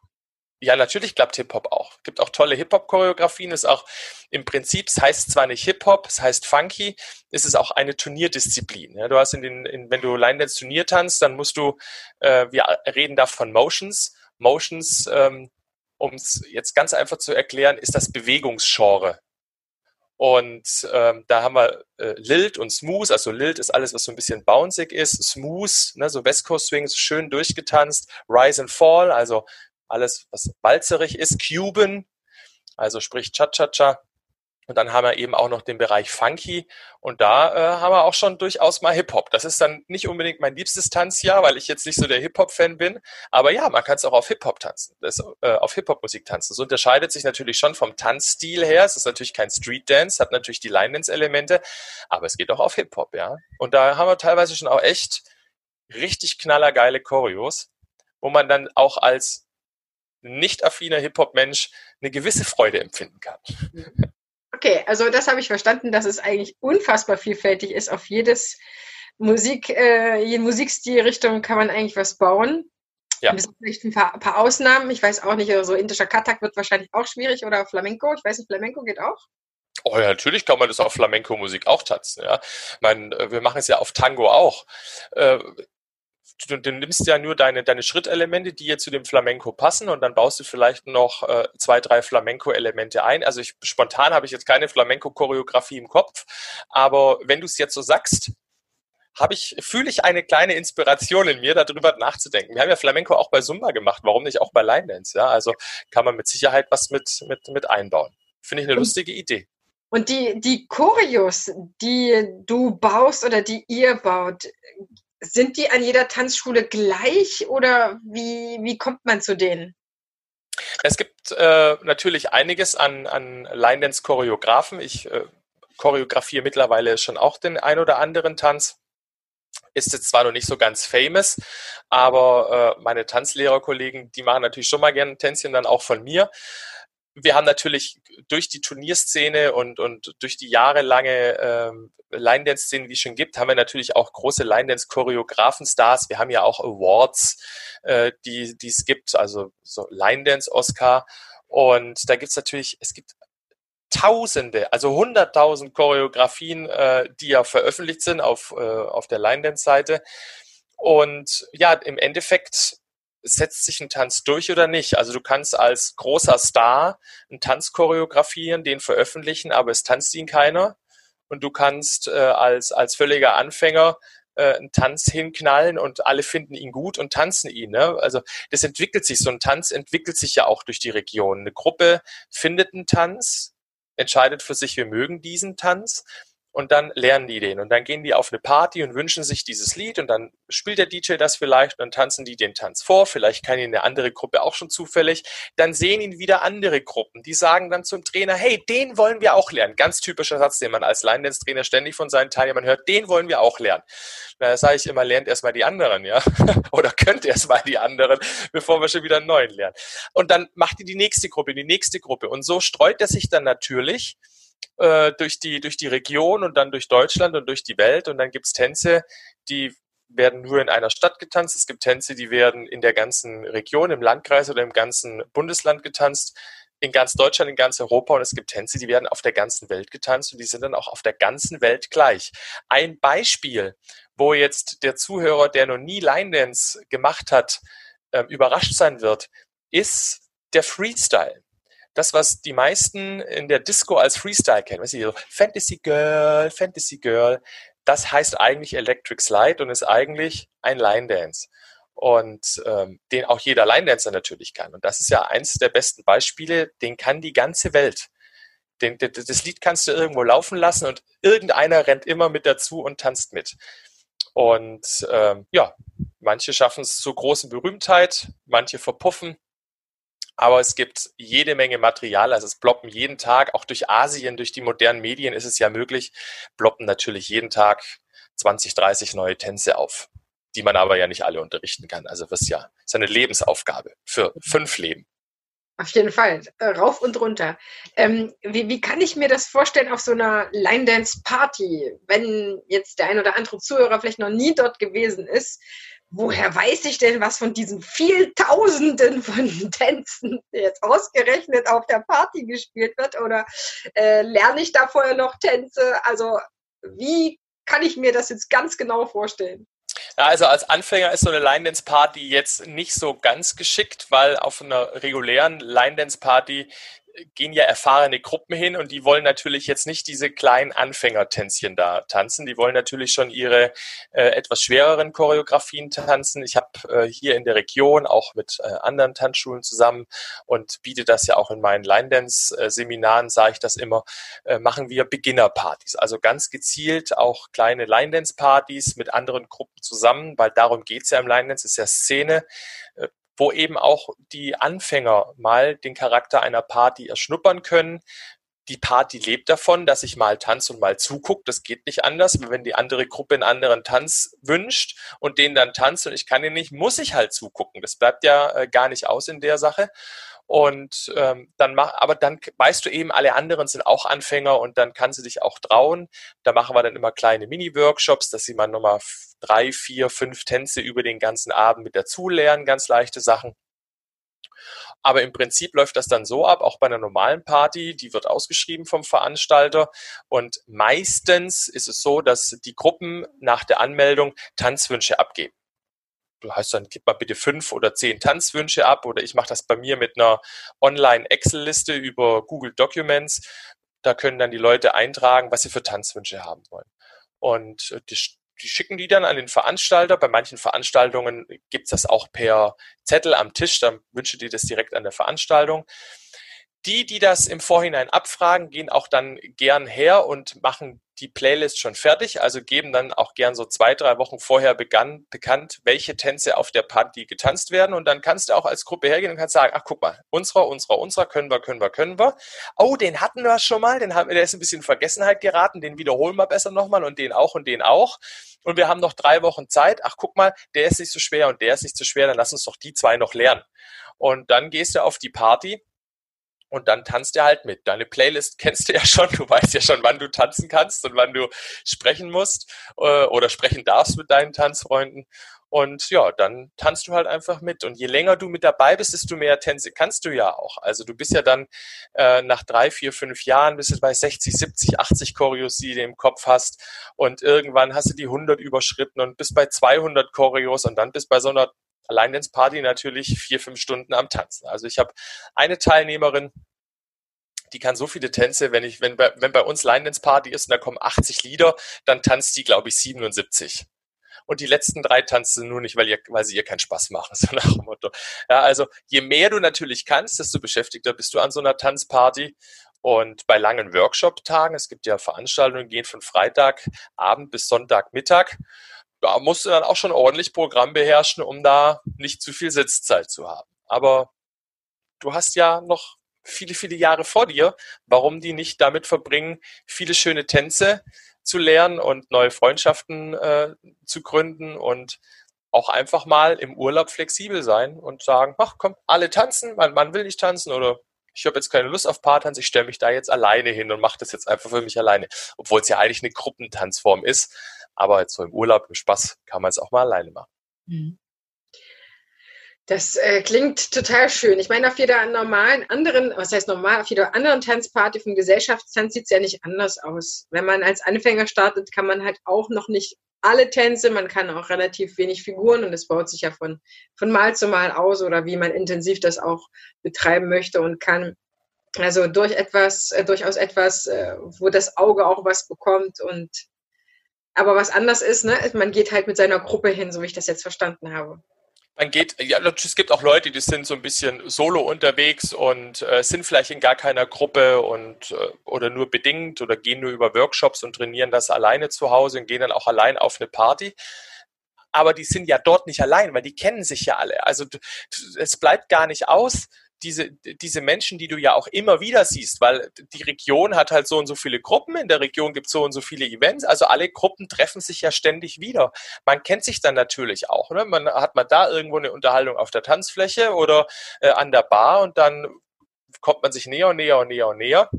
Ja, natürlich klappt Hip-Hop auch. Es gibt auch tolle Hip-Hop-Choreografien. Ist auch im Prinzip, es heißt zwar nicht Hip-Hop, es heißt Funky, ist es auch eine Turnierdisziplin. Ja, du hast in den, in, wenn du Line Dance Turnier tanzt, dann musst du, äh, wir reden da von Motions. Motions, ähm, um es jetzt ganz einfach zu erklären, ist das Bewegungsgenre. Und ähm, da haben wir äh, Lilt und Smooth. Also Lilt ist alles, was so ein bisschen bouncig ist. Smooth, ne, so West Coast Swing, so schön durchgetanzt. Rise and Fall, also alles, was walzerig ist, Cuban, also sprich Cha-Cha-Cha. Und dann haben wir eben auch noch den Bereich Funky und da äh, haben wir auch schon durchaus mal Hip-Hop. Das ist dann nicht unbedingt mein liebstes Tanzjahr, weil ich jetzt nicht so der Hip-Hop-Fan bin. Aber ja, man kann es auch auf Hip-Hop tanzen, das, äh, auf Hip-Hop-Musik tanzen. Das unterscheidet sich natürlich schon vom Tanzstil her. Es ist natürlich kein Street-Dance, hat natürlich die Line-Dance-Elemente, aber es geht auch auf Hip-Hop, ja. Und da haben wir teilweise schon auch echt richtig knallergeile Choreos, wo man dann auch als nicht affiner Hip-Hop-Mensch eine gewisse Freude empfinden kann. Okay, also das habe ich verstanden, dass es eigentlich unfassbar vielfältig ist. Auf jedes Musik, äh, jede Musikstilrichtung kann man eigentlich was bauen. Ja. Bis vielleicht ein paar, paar, Ausnahmen. Ich weiß auch nicht, so also indischer Katak wird wahrscheinlich auch schwierig oder Flamenco. Ich weiß nicht, Flamenco geht auch. Oh ja, natürlich kann man das auf Flamenco-Musik auch tanzen. Ja, ich meine, äh, wir machen es ja auf Tango auch. Du, du nimmst ja nur deine, deine Schrittelemente, die jetzt zu dem Flamenco passen und dann baust du vielleicht noch äh, zwei, drei Flamenco-Elemente ein. Also ich, spontan habe ich jetzt keine Flamenco-Choreografie im Kopf, aber wenn du es jetzt so sagst, habe ich, fühle ich eine kleine Inspiration in mir, darüber nachzudenken. Wir haben ja Flamenco auch bei Zumba gemacht, warum nicht auch bei Line Dance, ja? Also kann man mit Sicherheit was mit, mit, mit einbauen. Finde ich eine lustige Idee. Und die, die Choreos, die du baust oder die ihr baut, sind die an jeder Tanzschule gleich oder wie, wie kommt man zu denen? Es gibt äh, natürlich einiges an, an Line Dance Choreografen. Ich äh, choreografiere mittlerweile schon auch den ein oder anderen Tanz. Ist jetzt zwar noch nicht so ganz famous, aber äh, meine Tanzlehrerkollegen, die machen natürlich schon mal gerne Tänzchen dann auch von mir wir haben natürlich durch die Turnierszene und, und durch die jahrelange ähm, Line-Dance-Szene, die es schon gibt, haben wir natürlich auch große Line-Dance-Choreografen-Stars. Wir haben ja auch Awards, äh, die, die es gibt, also so Line-Dance-Oscar. Und da gibt's natürlich, es gibt Tausende, also hunderttausend Choreografien, äh, die ja veröffentlicht sind auf, äh, auf der Line-Dance-Seite. Und ja, im Endeffekt setzt sich ein Tanz durch oder nicht. Also du kannst als großer Star einen Tanz choreografieren, den veröffentlichen, aber es tanzt ihn keiner. Und du kannst äh, als, als völliger Anfänger äh, einen Tanz hinknallen und alle finden ihn gut und tanzen ihn. Ne? Also das entwickelt sich, so ein Tanz entwickelt sich ja auch durch die Region. Eine Gruppe findet einen Tanz, entscheidet für sich, wir mögen diesen Tanz und dann lernen die den. Und dann gehen die auf eine Party und wünschen sich dieses Lied und dann spielt der DJ das vielleicht und dann tanzen die den Tanz vor, vielleicht kann ihn eine andere Gruppe auch schon zufällig, dann sehen ihn wieder andere Gruppen, die sagen dann zum Trainer, hey, den wollen wir auch lernen. Ganz typischer Satz, den man als Line-Dance-Trainer ständig von seinen Teilnehmern hört, den wollen wir auch lernen. Da sage ich immer, lernt erstmal die anderen, ja, oder könnt erstmal die anderen, bevor wir schon wieder einen neuen lernen. Und dann macht ihr die nächste Gruppe, die nächste Gruppe. Und so streut er sich dann natürlich äh, durch, die, durch die Region und dann durch Deutschland und durch die Welt. Und dann gibt's Tänze, die werden nur in einer Stadt getanzt. Es gibt Tänze, die werden in der ganzen Region, im Landkreis oder im ganzen Bundesland getanzt, in ganz Deutschland, in ganz Europa. Und es gibt Tänze, die werden auf der ganzen Welt getanzt und die sind dann auch auf der ganzen Welt gleich. Ein Beispiel, wo jetzt der Zuhörer, der noch nie Line Dance gemacht hat, äh, überrascht sein wird, ist der Freestyle das, was die meisten in der Disco als Freestyle kennen, weißt du, so Fantasy Girl, Fantasy Girl, das heißt eigentlich Electric Slide und ist eigentlich ein Line Dance. Und ähm, den auch jeder Line Dancer natürlich kann. Und das ist ja eins der besten Beispiele, den kann die ganze Welt. Den, das Lied kannst du irgendwo laufen lassen und irgendeiner rennt immer mit dazu und tanzt mit. Und ähm, ja, manche schaffen es zur großen Berühmtheit, manche verpuffen, aber es gibt jede Menge Material, also es ploppen jeden Tag, auch durch Asien, durch die modernen Medien ist es ja möglich, ploppen natürlich jeden Tag 20, 30 neue Tänze auf, die man aber ja nicht alle unterrichten kann. Also das ist ja ist eine Lebensaufgabe für fünf Leben. Auf jeden Fall, äh, rauf und runter. Ähm, wie, wie kann ich mir das vorstellen auf so einer Line-Dance-Party, wenn jetzt der ein oder andere Zuhörer vielleicht noch nie dort gewesen ist? Woher weiß ich denn, was von diesen vielen Tausenden von Tänzen jetzt ausgerechnet auf der Party gespielt wird? Oder äh, lerne ich da vorher noch Tänze? Also wie kann ich mir das jetzt ganz genau vorstellen? Ja, also als Anfänger ist so eine Line Dance Party jetzt nicht so ganz geschickt, weil auf einer regulären Line Dance Party gehen ja erfahrene Gruppen hin und die wollen natürlich jetzt nicht diese kleinen Anfängertänzchen da tanzen. Die wollen natürlich schon ihre äh, etwas schwereren Choreografien tanzen. Ich habe äh, hier in der Region auch mit äh, anderen Tanzschulen zusammen und biete das ja auch in meinen Line Dance Seminaren, sage ich das immer, äh, machen wir Beginner Partys. Also ganz gezielt auch kleine Line Dance Partys mit anderen Gruppen zusammen, weil darum geht's ja im Line Dance, ist ja Szene äh, wo eben auch die Anfänger mal den Charakter einer Party erschnuppern können. Die Party lebt davon, dass ich mal tanze und mal zuguckt. Das geht nicht anders. Wenn die andere Gruppe einen anderen Tanz wünscht und den dann tanzt und ich kann ihn nicht, muss ich halt zugucken. Das bleibt ja äh, gar nicht aus in der Sache. Und ähm, dann mach, aber dann weißt du eben, alle anderen sind auch Anfänger und dann kannst du dich auch trauen. Da machen wir dann immer kleine Mini-Workshops, dass sie mal nochmal drei, vier, fünf Tänze über den ganzen Abend mit dazu lernen, ganz leichte Sachen. Aber im Prinzip läuft das dann so ab, auch bei einer normalen Party, die wird ausgeschrieben vom Veranstalter. Und meistens ist es so, dass die Gruppen nach der Anmeldung Tanzwünsche abgeben du hast dann, gib mal bitte fünf oder zehn Tanzwünsche ab oder ich mache das bei mir mit einer Online-Excel-Liste über Google Documents. Da können dann die Leute eintragen, was sie für Tanzwünsche haben wollen. Und äh, die, die schicken die dann an den Veranstalter. Bei manchen Veranstaltungen gibt's das auch per Zettel am Tisch, dann wünsche die das direkt an der Veranstaltung. Die, die das im Vorhinein abfragen, gehen auch dann gern her und machen die Playlist schon fertig, also geben dann auch gern so zwei, drei Wochen vorher begann, bekannt, welche Tänze auf der Party getanzt werden. Und dann kannst du auch als Gruppe hergehen und kannst sagen, ach guck mal, unserer, unserer, unserer, können wir, können wir, können wir. Oh, den hatten wir schon mal, den haben, der ist ein bisschen in Vergessenheit geraten, den wiederholen wir besser nochmal und den auch und den auch. Und wir haben noch drei Wochen Zeit. Ach guck mal, der ist nicht so schwer und der ist nicht so schwer, dann lass uns doch die zwei noch lernen. Und dann gehst du auf die Party und dann tanzt er halt mit. Deine Playlist kennst du ja schon, du weißt ja schon, wann du tanzen kannst und wann du sprechen musst äh, oder sprechen darfst mit deinen Tanzfreunden. Und ja, dann tanzt du halt einfach mit. Und je länger du mit dabei bist, desto mehr Tänze kannst du ja auch. Also du bist ja dann äh, nach drei, vier, fünf Jahren bist du bei 60, 70, 80 Choreos, die du im Kopf hast. Und irgendwann hast du die 100 überschritten und bist bei 200 Choreos und dann bist bei so einer allein ins Party natürlich vier, fünf Stunden am Tanzen. Also ich habe eine Teilnehmerin, die kann so viele Tänze, wenn ich, wenn bei, wenn bei uns Line Dance Party ist und da kommen 80 Lieder, dann tanzt die, glaube ich, 77. Und die letzten drei tanzen nur nicht, weil, ihr, weil sie ihr keinen Spaß machen, so nach dem Motto. Ja, also je mehr du natürlich kannst, desto beschäftigter bist du an so einer Tanzparty. Und bei langen Workshop-Tagen, es gibt ja Veranstaltungen, gehen von Freitagabend bis Sonntagmittag da musst du dann auch schon ordentlich Programm beherrschen, um da nicht zu viel Sitzzeit zu haben. Aber du hast ja noch viele, viele Jahre vor dir. Warum die nicht damit verbringen, viele schöne Tänze zu lernen und neue Freundschaften äh, zu gründen und auch einfach mal im Urlaub flexibel sein und sagen, ach komm, alle tanzen, mein Mann will nicht tanzen oder ich habe jetzt keine Lust auf Paartanz, ich stelle mich da jetzt alleine hin und mache das jetzt einfach für mich alleine. Obwohl es ja eigentlich eine Gruppentanzform ist. Aber jetzt so im Urlaub, im Spaß, kann man es auch mal alleine machen. Mhm. Das äh, klingt total schön. Ich meine, auf jeder normalen anderen, was heißt normal, auf jeder anderen Tanzparty vom Gesellschaftstanz sieht es ja nicht anders aus. Wenn man als Anfänger startet, kann man halt auch noch nicht alle Tänze, man kann auch relativ wenig Figuren und es baut sich ja von, von Mal zu Mal aus oder wie man intensiv das auch betreiben möchte und kann. Also durch etwas, äh, durchaus etwas, äh, wo das Auge auch was bekommt und aber was anders ist, ne, man geht halt mit seiner Gruppe hin, so wie ich das jetzt verstanden habe. Man geht, ja, es gibt auch Leute, die sind so ein bisschen solo unterwegs und äh, sind vielleicht in gar keiner Gruppe und äh, oder nur bedingt oder gehen nur über Workshops und trainieren das alleine zu Hause und gehen dann auch allein auf eine Party. Aber die sind ja dort nicht allein, weil die kennen sich ja alle. Also es bleibt gar nicht aus, diese, diese Menschen, die du ja auch immer wieder siehst, weil die Region hat halt so und so viele Gruppen, in der Region gibt es so und so viele Events, also alle Gruppen treffen sich ja ständig wieder. Man kennt sich dann natürlich auch. Ne? Man hat man da irgendwo eine Unterhaltung auf der Tanzfläche oder äh, an der Bar und dann kommt man sich näher und näher und näher und näher.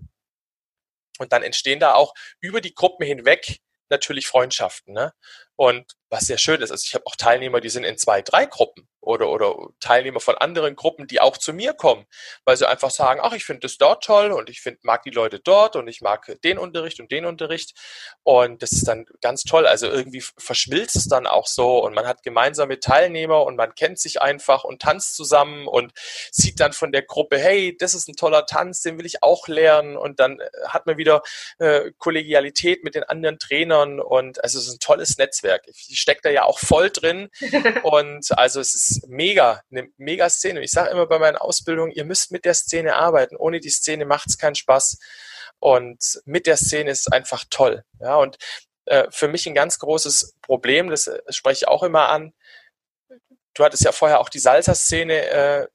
Und dann entstehen da auch über die Gruppen hinweg natürlich Freundschaften. Ne? Und was sehr schön ist, also ich habe auch Teilnehmer, die sind in zwei, drei Gruppen oder, oder Teilnehmer von anderen Gruppen, die auch zu mir kommen, weil sie einfach sagen, ach, ich finde das dort toll und ich find, mag die Leute dort und ich mag den Unterricht und den Unterricht. Und das ist dann ganz toll. Also irgendwie verschmilzt es dann auch so und man hat gemeinsame Teilnehmer und man kennt sich einfach und tanzt zusammen und sieht dann von der Gruppe, hey, das ist ein toller Tanz, den will ich auch lernen. Und dann äh, hat man wieder äh, Kollegialität mit den anderen Trainern und also es ist ein tolles Netzwerk. Ich stecke da ja auch voll drin. und also es ist mega, eine mega Szene. Ich sage immer bei meinen Ausbildungen, ihr müsst mit der Szene arbeiten. Ohne die Szene macht es keinen Spaß. Und mit der Szene ist es einfach toll. Ja, und äh, für mich ein ganz großes Problem, das äh, spreche ich auch immer an. Du hattest ja vorher auch die Salsa-Szene äh,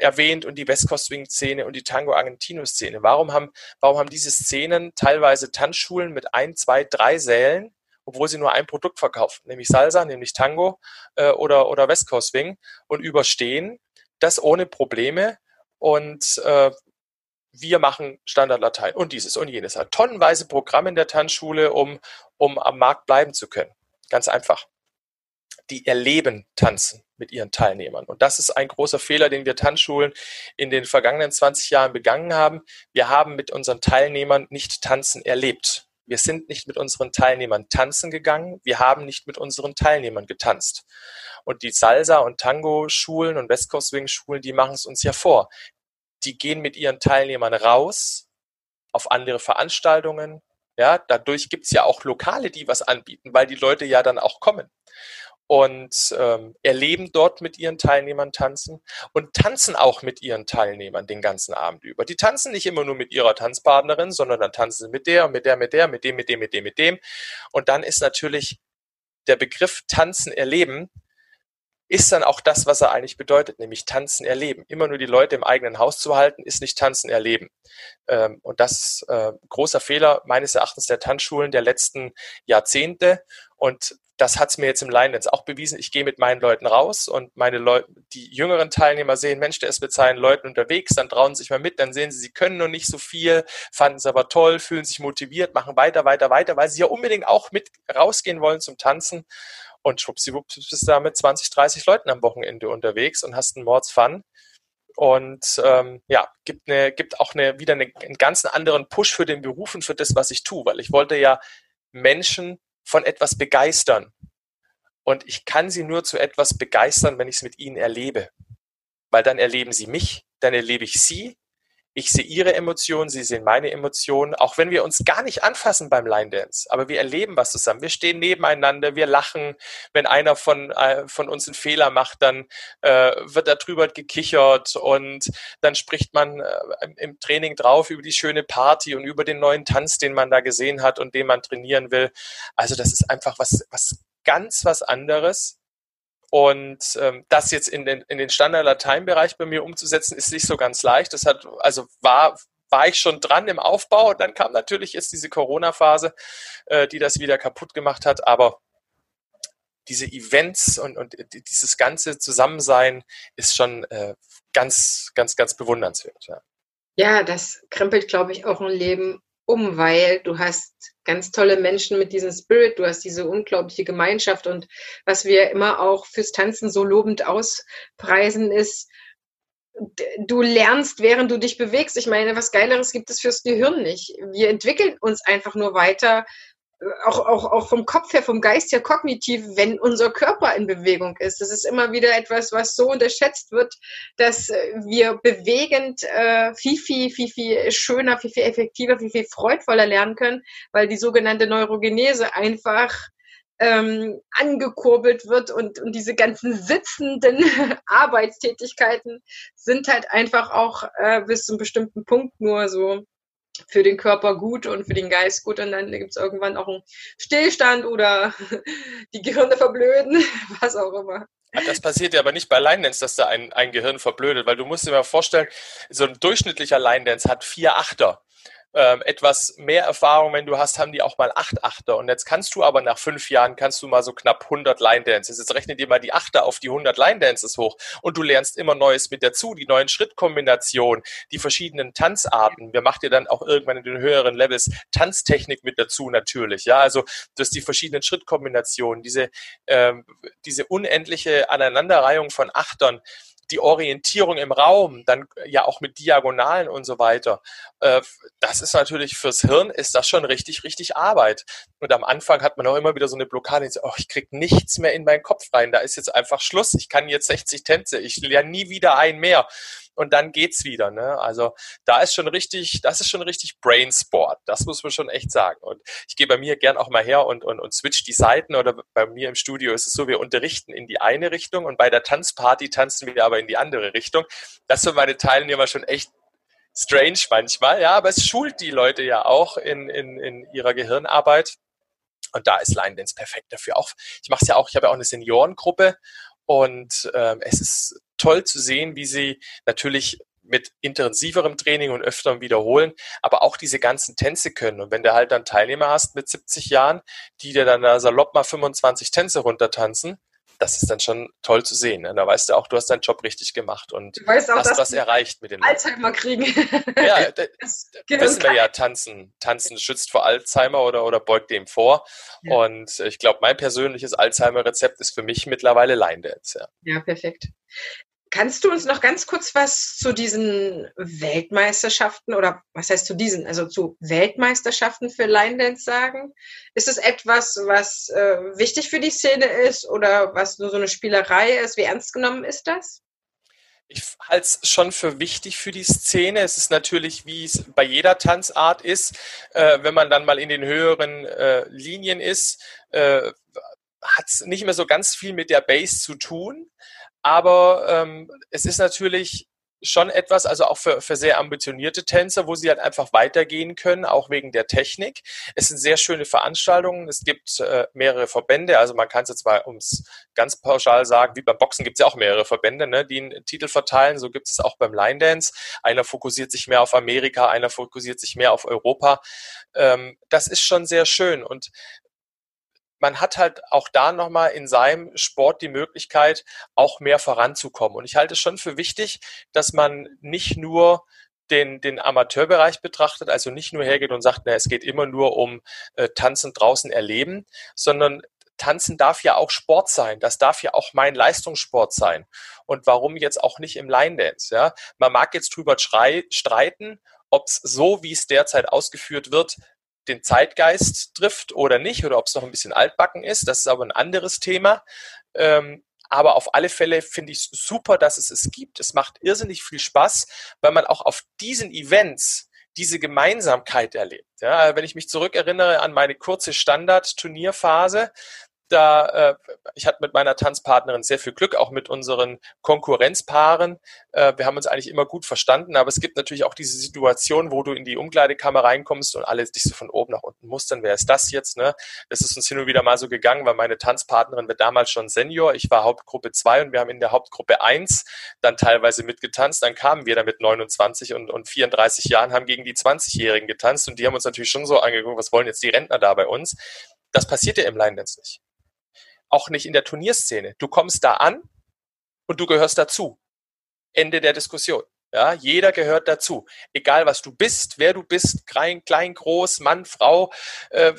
erwähnt und die West Coast Swing-Szene und die Tango Argentino-Szene. Warum haben, warum haben diese Szenen teilweise Tanzschulen mit ein, zwei, drei Sälen obwohl sie nur ein Produkt verkaufen, nämlich Salsa, nämlich Tango äh, oder, oder West Coast Swing und überstehen das ohne Probleme und äh, wir machen Standard Latein und dieses und jenes. Hat tonnenweise Programme in der Tanzschule, um, um am Markt bleiben zu können. Ganz einfach. Die erleben Tanzen mit ihren Teilnehmern. Und das ist ein großer Fehler, den wir Tanzschulen in den vergangenen 20 Jahren begangen haben. Wir haben mit unseren Teilnehmern nicht Tanzen erlebt. Wir sind nicht mit unseren Teilnehmern tanzen gegangen. Wir haben nicht mit unseren Teilnehmern getanzt. Und die Salsa- und Tango-Schulen und West Coast Swing-Schulen, die machen es uns ja vor. Die gehen mit ihren Teilnehmern raus auf andere Veranstaltungen. Ja, dadurch gibt's ja auch Lokale, die was anbieten, weil die Leute ja dann auch kommen. Und ähm, erleben dort mit ihren Teilnehmern tanzen und tanzen auch mit ihren Teilnehmern den ganzen Abend über. Die tanzen nicht immer nur mit ihrer Tanzpartnerin, sondern dann tanzen sie mit der, mit der, mit der, mit dem, mit dem, mit dem, mit dem. Und dann ist natürlich der Begriff Tanzen erleben ist dann auch das, was er eigentlich bedeutet, nämlich tanzen erleben. Immer nur die Leute im eigenen Haus zu halten, ist nicht tanzen erleben. Ähm, und das ist äh, großer Fehler meines Erachtens der Tanzschulen der letzten Jahrzehnte. Und das hat es mir jetzt im Line Dance auch bewiesen. Ich gehe mit meinen Leuten raus und meine Leute, die jüngeren Teilnehmer sehen, Mensch, der ist mit seinen Leuten unterwegs, dann trauen sie sich mal mit, dann sehen sie, sie können noch nicht so viel, fanden es aber toll, fühlen sich motiviert, machen weiter, weiter, weiter, weil sie ja unbedingt auch mit rausgehen wollen zum Tanzen. Und schwuppsiwupps bist du da mit 20, 30 Leuten am Wochenende unterwegs und hast einen Mordsfun. Und ähm, ja, gibt, eine, gibt auch eine, wieder eine, einen ganz anderen Push für den Beruf und für das, was ich tue, weil ich wollte ja Menschen von etwas begeistern. Und ich kann sie nur zu etwas begeistern, wenn ich es mit ihnen erlebe. Weil dann erleben sie mich, dann erlebe ich sie ich sehe ihre Emotionen, sie sehen meine Emotionen, auch wenn wir uns gar nicht anfassen beim Line Dance. Aber wir erleben was zusammen. Wir stehen nebeneinander, wir lachen. Wenn einer von, äh, von uns einen Fehler macht, dann äh, wird darüber gekichert und dann spricht man äh, im Training drauf über die schöne Party und über den neuen Tanz, den man da gesehen hat und den man trainieren will. Also das ist einfach was, was ganz was anderes und ähm, das jetzt in den, in den Standard-Latein-Bereich bei mir umzusetzen, ist nicht so ganz leicht. Das hat, also war, war ich schon dran im Aufbau und dann kam natürlich jetzt diese Corona-Phase, äh, die das wieder kaputt gemacht hat. Aber diese Events und, und dieses ganze Zusammensein ist schon äh, ganz, ganz, ganz bewundernswert. Ja. ja, das krempelt, glaube ich, auch ein Leben um, weil du hast ganz tolle Menschen mit diesem Spirit, du hast diese unglaubliche Gemeinschaft und was wir immer auch fürs Tanzen so lobend auspreisen ist, du lernst, während du dich bewegst. Ich meine, was Geileres gibt es fürs Gehirn nicht. Wir entwickeln uns einfach nur weiter auch, auch, auch vom Kopf her, vom Geist her kognitiv, wenn unser Körper in Bewegung ist. Das ist immer wieder etwas, was so unterschätzt wird, dass äh, wir bewegend äh, viel, viel, viel, viel schöner, viel, viel effektiver, viel, viel freudvoller lernen können, weil die sogenannte Neurogenese einfach ähm, angekurbelt wird und, und diese ganzen sitzenden Arbeitstätigkeiten sind halt einfach auch äh, bis zu einem bestimmten Punkt nur so für den Körper gut und für den Geist gut und dann gibt es irgendwann auch einen Stillstand oder die Gehirne verblöden, was auch immer. Das passiert ja aber nicht bei Line Dance, dass da ein, ein Gehirn verblödet, weil du musst dir mal vorstellen, so ein durchschnittlicher Line Dance hat vier Achter ähm, etwas mehr Erfahrung, wenn du hast, haben die auch mal acht Achter. Und jetzt kannst du aber nach fünf Jahren, kannst du mal so knapp 100 Line Dances. Jetzt rechne dir mal die Achter auf die 100 Line Dances hoch. Und du lernst immer Neues mit dazu, die neuen Schrittkombinationen, die verschiedenen Tanzarten. Wir machen dir dann auch irgendwann in den höheren Levels Tanztechnik mit dazu natürlich. Ja, also dass die verschiedenen Schrittkombinationen, diese, ähm, diese unendliche Aneinanderreihung von Achtern, die Orientierung im Raum, dann ja auch mit Diagonalen und so weiter. Äh, das ist natürlich fürs Hirn ist das schon richtig, richtig Arbeit. Und am Anfang hat man auch immer wieder so eine Blockade, oh, ich krieg nichts mehr in meinen Kopf rein. Da ist jetzt einfach Schluss. Ich kann jetzt 60 Tänze. Ich lerne nie wieder ein mehr und dann geht's wieder. Ne? Also da ist schon richtig, das ist schon richtig Brainsport. Das muss man schon echt sagen. Und ich gehe bei mir gern auch mal her und, und, und switch die Seiten oder bei mir im Studio ist es so, wir unterrichten in die eine Richtung und bei der Tanzparty tanzen wir aber in die andere Richtung. Das sind meine Teilnehmer schon echt strange manchmal, ja, aber es schult die Leute ja auch in, in, in ihrer Gehirnarbeit. Und da ist Line Dance perfekt dafür. Auch ich mache es ja auch, ich habe ja auch eine Seniorengruppe und ähm, es ist toll zu sehen, wie sie natürlich mit intensiverem Training und öfterem wiederholen, aber auch diese ganzen Tänze können. Und wenn du halt dann Teilnehmer hast mit 70 Jahren, die dir dann da salopp mal 25 Tänze runtertanzen, das ist dann schon toll zu sehen. Ne? Da weißt du auch, du hast deinen Job richtig gemacht und weißt auch, hast was erreicht mit den Alzheimer kriegen. Ja, das, das wissen wir ja, tanzen. Tanzen schützt vor Alzheimer oder, oder beugt dem vor. Ja. Und ich glaube, mein persönliches Alzheimer-Rezept ist für mich mittlerweile Line Dance. Ja. ja, perfekt. Kannst du uns noch ganz kurz was zu diesen Weltmeisterschaften oder was heißt zu diesen, also zu Weltmeisterschaften für Line Dance sagen? Ist es etwas, was äh, wichtig für die Szene ist oder was nur so eine Spielerei ist? Wie ernst genommen ist das? Ich halte es schon für wichtig für die Szene. Es ist natürlich, wie es bei jeder Tanzart ist, äh, wenn man dann mal in den höheren äh, Linien ist, äh, hat es nicht mehr so ganz viel mit der Base zu tun, aber ähm, es ist natürlich schon etwas, also auch für, für sehr ambitionierte Tänzer, wo sie halt einfach weitergehen können, auch wegen der Technik. Es sind sehr schöne Veranstaltungen. Es gibt äh, mehrere Verbände, also man kann es jetzt mal ums ganz pauschal sagen, wie beim Boxen gibt es ja auch mehrere Verbände, ne, die einen Titel verteilen. So gibt es auch beim Line Dance. Einer fokussiert sich mehr auf Amerika, einer fokussiert sich mehr auf Europa. Ähm, das ist schon sehr schön und man hat halt auch da nochmal in seinem Sport die Möglichkeit, auch mehr voranzukommen. Und ich halte es schon für wichtig, dass man nicht nur den, den Amateurbereich betrachtet, also nicht nur hergeht und sagt, na, es geht immer nur um äh, Tanzen draußen erleben, sondern Tanzen darf ja auch Sport sein. Das darf ja auch mein Leistungssport sein. Und warum jetzt auch nicht im Line Dance? Ja? Man mag jetzt drüber streiten, ob es so, wie es derzeit ausgeführt wird, den Zeitgeist trifft oder nicht, oder ob es noch ein bisschen altbacken ist. Das ist aber ein anderes Thema. Ähm, aber auf alle Fälle finde ich super, dass es es gibt. Es macht irrsinnig viel Spaß, weil man auch auf diesen Events diese Gemeinsamkeit erlebt. Ja, wenn ich mich zurückerinnere an meine kurze Standard-Turnierphase, da, äh, ich hatte mit meiner Tanzpartnerin sehr viel Glück, auch mit unseren Konkurrenzpaaren. Äh, wir haben uns eigentlich immer gut verstanden, aber es gibt natürlich auch diese Situation, wo du in die Umkleidekammer reinkommst und alle dich so von oben nach unten mustern. Wer ist das jetzt? Ne? Das ist uns hin und wieder mal so gegangen, weil meine Tanzpartnerin war damals schon Senior. Ich war Hauptgruppe 2 und wir haben in der Hauptgruppe 1 dann teilweise mitgetanzt. Dann kamen wir da mit 29 und, und 34 Jahren, haben gegen die 20-Jährigen getanzt und die haben uns natürlich schon so angeguckt, was wollen jetzt die Rentner da bei uns? Das passiert ja im Line Dance nicht auch nicht in der Turnierszene. Du kommst da an und du gehörst dazu. Ende der Diskussion. Ja, jeder gehört dazu. Egal was du bist, wer du bist, klein, klein groß, Mann, Frau, äh,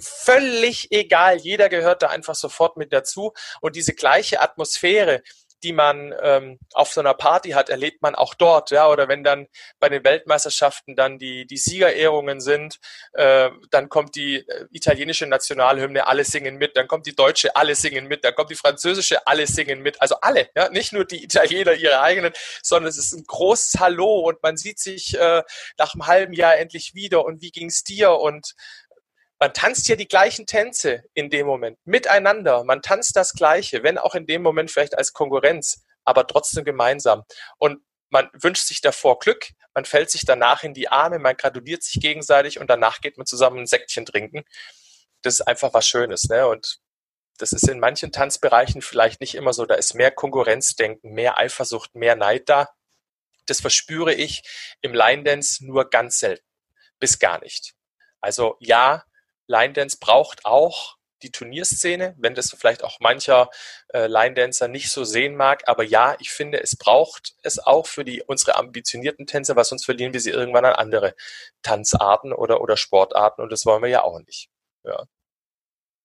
völlig egal. Jeder gehört da einfach sofort mit dazu. Und diese gleiche Atmosphäre, die man ähm, auf so einer Party hat, erlebt man auch dort, ja, oder wenn dann bei den Weltmeisterschaften dann die, die Siegerehrungen sind, äh, dann kommt die äh, italienische Nationalhymne, alle singen mit, dann kommt die deutsche, alle singen mit, dann kommt die französische, alle singen mit, also alle, ja, nicht nur die Italiener ihre eigenen, sondern es ist ein großes Hallo und man sieht sich äh, nach einem halben Jahr endlich wieder und wie ging's dir? Und man tanzt ja die gleichen Tänze in dem Moment miteinander. Man tanzt das Gleiche, wenn auch in dem Moment vielleicht als Konkurrenz, aber trotzdem gemeinsam. Und man wünscht sich davor Glück, man fällt sich danach in die Arme, man gratuliert sich gegenseitig und danach geht man zusammen ein Säckchen trinken. Das ist einfach was Schönes, ne? Und das ist in manchen Tanzbereichen vielleicht nicht immer so. Da ist mehr Konkurrenzdenken, mehr Eifersucht, mehr Neid da. Das verspüre ich im Line Dance nur ganz selten, bis gar nicht. Also ja, Line Dance braucht auch die Turnierszene, wenn das vielleicht auch mancher äh, Line Dancer nicht so sehen mag. Aber ja, ich finde, es braucht es auch für die unsere ambitionierten Tänzer, weil sonst verlieren wir sie irgendwann an andere Tanzarten oder, oder Sportarten und das wollen wir ja auch nicht. Ja.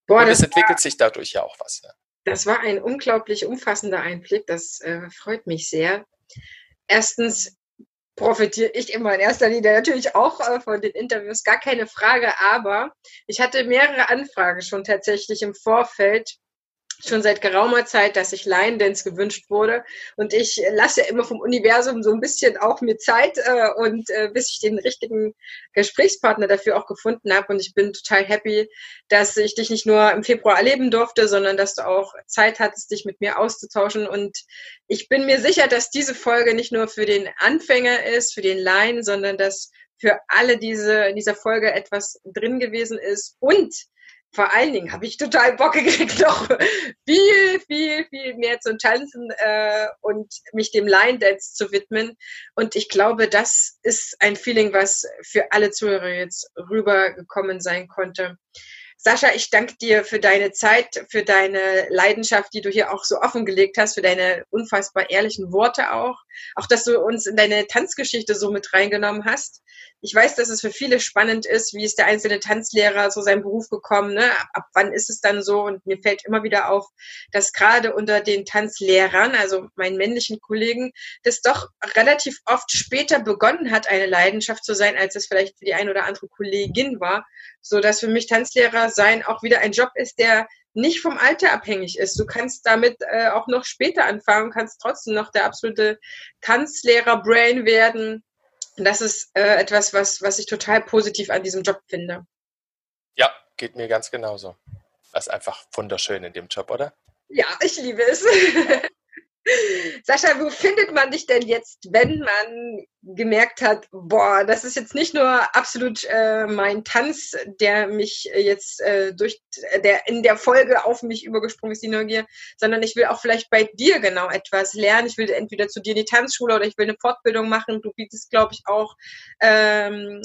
Boah, und es entwickelt war, sich dadurch ja auch was. Ja. Das war ein unglaublich umfassender Einblick. Das äh, freut mich sehr. Erstens, profitiere ich immer in erster Linie natürlich auch äh, von den Interviews, gar keine Frage, aber ich hatte mehrere Anfragen schon tatsächlich im Vorfeld schon seit geraumer Zeit, dass sich Line Dance gewünscht wurde. Und ich lasse immer vom Universum so ein bisschen auch mir Zeit äh, und äh, bis ich den richtigen Gesprächspartner dafür auch gefunden habe. Und ich bin total happy, dass ich dich nicht nur im Februar erleben durfte, sondern dass du auch Zeit hattest, dich mit mir auszutauschen. Und ich bin mir sicher, dass diese Folge nicht nur für den Anfänger ist, für den Line, sondern dass für alle diese in dieser Folge etwas drin gewesen ist und vor allen Dingen habe ich total Bock gekriegt, noch viel, viel, viel mehr zu tanzen äh, und mich dem Line Dance zu widmen. Und ich glaube, das ist ein Feeling, was für alle Zuhörer jetzt rübergekommen sein konnte. Sascha, ich danke dir für deine Zeit, für deine Leidenschaft, die du hier auch so offengelegt hast, für deine unfassbar ehrlichen Worte auch. Auch, dass du uns in deine Tanzgeschichte so mit reingenommen hast ich weiß, dass es für viele spannend ist, wie ist der einzelne Tanzlehrer so seinen Beruf gekommen, ne? ab wann ist es dann so? Und mir fällt immer wieder auf, dass gerade unter den Tanzlehrern, also meinen männlichen Kollegen, das doch relativ oft später begonnen hat, eine Leidenschaft zu sein, als es vielleicht für die eine oder andere Kollegin war, so dass für mich Tanzlehrer sein auch wieder ein Job ist, der nicht vom Alter abhängig ist. Du kannst damit äh, auch noch später anfangen, kannst trotzdem noch der absolute Tanzlehrer-Brain werden und das ist äh, etwas, was, was ich total positiv an diesem Job finde. Ja, geht mir ganz genauso. Das ist einfach wunderschön in dem Job, oder? Ja, ich liebe es. Sascha, wo findet man dich denn jetzt, wenn man gemerkt hat, boah, das ist jetzt nicht nur absolut äh, mein Tanz, der mich jetzt äh, durch der in der Folge auf mich übergesprungen ist, die Neugier, sondern ich will auch vielleicht bei dir genau etwas lernen. Ich will entweder zu dir in die Tanzschule oder ich will eine Fortbildung machen. Du bietest, glaube ich, auch ähm,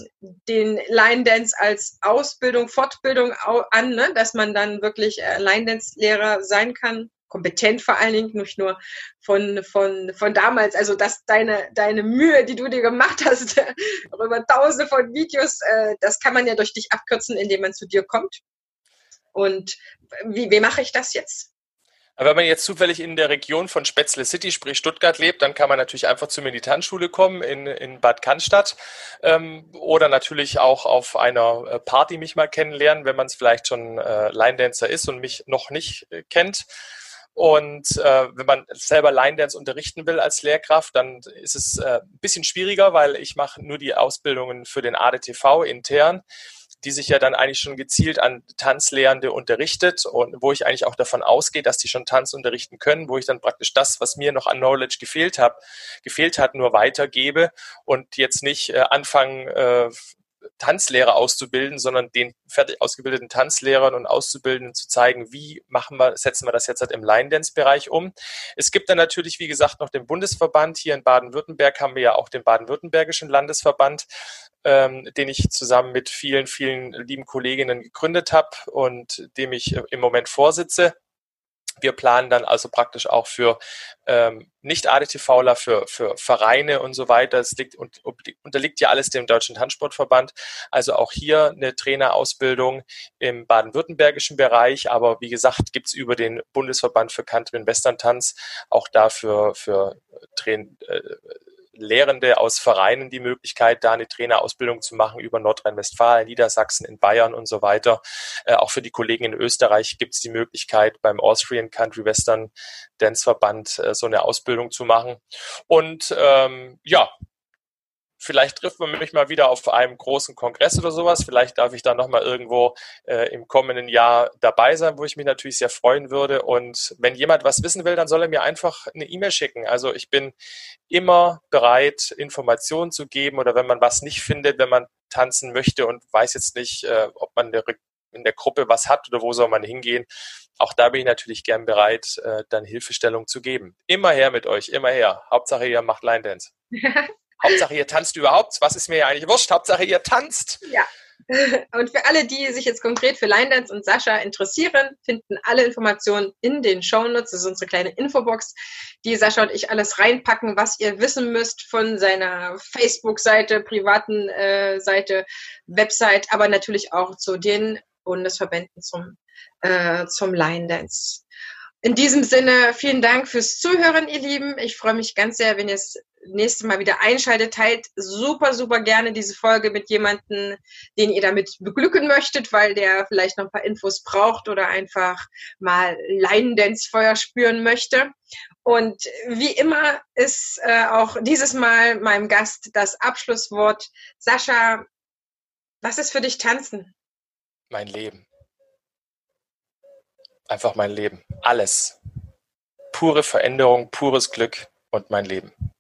den Line Dance als Ausbildung, Fortbildung an, ne? dass man dann wirklich äh, Line Dance Lehrer sein kann kompetent vor allen Dingen, nicht nur von, von, von damals. Also, dass deine, deine Mühe, die du dir gemacht hast, über tausende von Videos, äh, das kann man ja durch dich abkürzen, indem man zu dir kommt. Und wie, wie mache ich das jetzt? Aber wenn man jetzt zufällig in der Region von Spätzle City, sprich Stuttgart, lebt, dann kann man natürlich einfach zur Meditanschule kommen in, in Bad Cannstatt ähm, oder natürlich auch auf einer äh, Party mich mal kennenlernen, wenn man es vielleicht schon äh, Line Dancer ist und mich noch nicht äh, kennt. Und äh, wenn man selber Line Dance unterrichten will als Lehrkraft, dann ist es äh, ein bisschen schwieriger, weil ich mache nur die Ausbildungen für den ADTV intern, die sich ja dann eigentlich schon gezielt an Tanzlehrende unterrichtet und wo ich eigentlich auch davon ausgehe, dass die schon Tanz unterrichten können, wo ich dann praktisch das, was mir noch an Knowledge gefehlt hat, gefehlt hat, nur weitergebe und jetzt nicht äh, anfangen, äh, Tanzlehrer auszubilden, sondern den fertig ausgebildeten Tanzlehrern und Auszubildenden zu zeigen, wie machen wir, setzen wir das jetzt halt im Line-Dance-Bereich um. Es gibt dann natürlich, wie gesagt, noch den Bundesverband. Hier in Baden-Württemberg haben wir ja auch den Baden-Württembergischen Landesverband, ähm, den ich zusammen mit vielen, vielen lieben Kolleginnen gegründet habe und dem ich im Moment vorsitze. Wir planen dann also praktisch auch für ähm, nicht ADTVler, für, für Vereine und so weiter. Es liegt, und, unterliegt ja alles dem Deutschen Tanzsportverband. Also auch hier eine Trainerausbildung im baden-württembergischen Bereich. Aber wie gesagt, gibt's über den Bundesverband für Country und Western Tanz auch dafür für Train, äh, Lehrende aus Vereinen die Möglichkeit, da eine Trainerausbildung zu machen über Nordrhein-Westfalen, Niedersachsen, in Bayern und so weiter. Äh, auch für die Kollegen in Österreich gibt es die Möglichkeit, beim Austrian Country Western Dance Verband äh, so eine Ausbildung zu machen. Und ähm, ja, Vielleicht trifft man mich mal wieder auf einem großen Kongress oder sowas. Vielleicht darf ich da nochmal irgendwo äh, im kommenden Jahr dabei sein, wo ich mich natürlich sehr freuen würde. Und wenn jemand was wissen will, dann soll er mir einfach eine E-Mail schicken. Also ich bin immer bereit, Informationen zu geben oder wenn man was nicht findet, wenn man tanzen möchte und weiß jetzt nicht, äh, ob man in der Gruppe was hat oder wo soll man hingehen. Auch da bin ich natürlich gern bereit, äh, dann Hilfestellung zu geben. Immer her mit euch, immer her. Hauptsache ihr macht Line Dance. Hauptsache ihr tanzt überhaupt. Was ist mir ja eigentlich wurscht? Hauptsache ihr tanzt. Ja. Und für alle, die sich jetzt konkret für Line Dance und Sascha interessieren, finden alle Informationen in den Show Notes. Das ist unsere kleine Infobox, die Sascha und ich alles reinpacken, was ihr wissen müsst von seiner Facebook-Seite, privaten äh, Seite, Website, aber natürlich auch zu den Bundesverbänden zum, äh, zum Line Dance. In diesem Sinne, vielen Dank fürs Zuhören, ihr Lieben. Ich freue mich ganz sehr, wenn ihr es nächste Mal wieder einschaltet. Teilt super, super gerne diese Folge mit jemandem, den ihr damit beglücken möchtet, weil der vielleicht noch ein paar Infos braucht oder einfach mal Leinendance-Feuer spüren möchte. Und wie immer ist äh, auch dieses Mal meinem Gast das Abschlusswort. Sascha, was ist für dich Tanzen? Mein Leben. Einfach mein Leben. Alles. Pure Veränderung, pures Glück und mein Leben.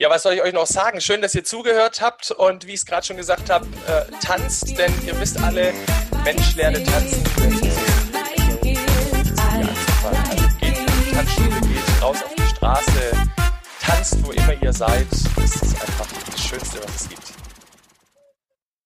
Ja, was soll ich euch noch sagen? Schön, dass ihr zugehört habt und wie ich es gerade schon gesagt habe, äh, tanzt, denn ihr wisst alle, Mensch lerne tanzen. Geht in die Tanzschule, geht raus auf die Straße, tanzt, wo immer ihr seid. Das ist einfach das Schönste, was es gibt.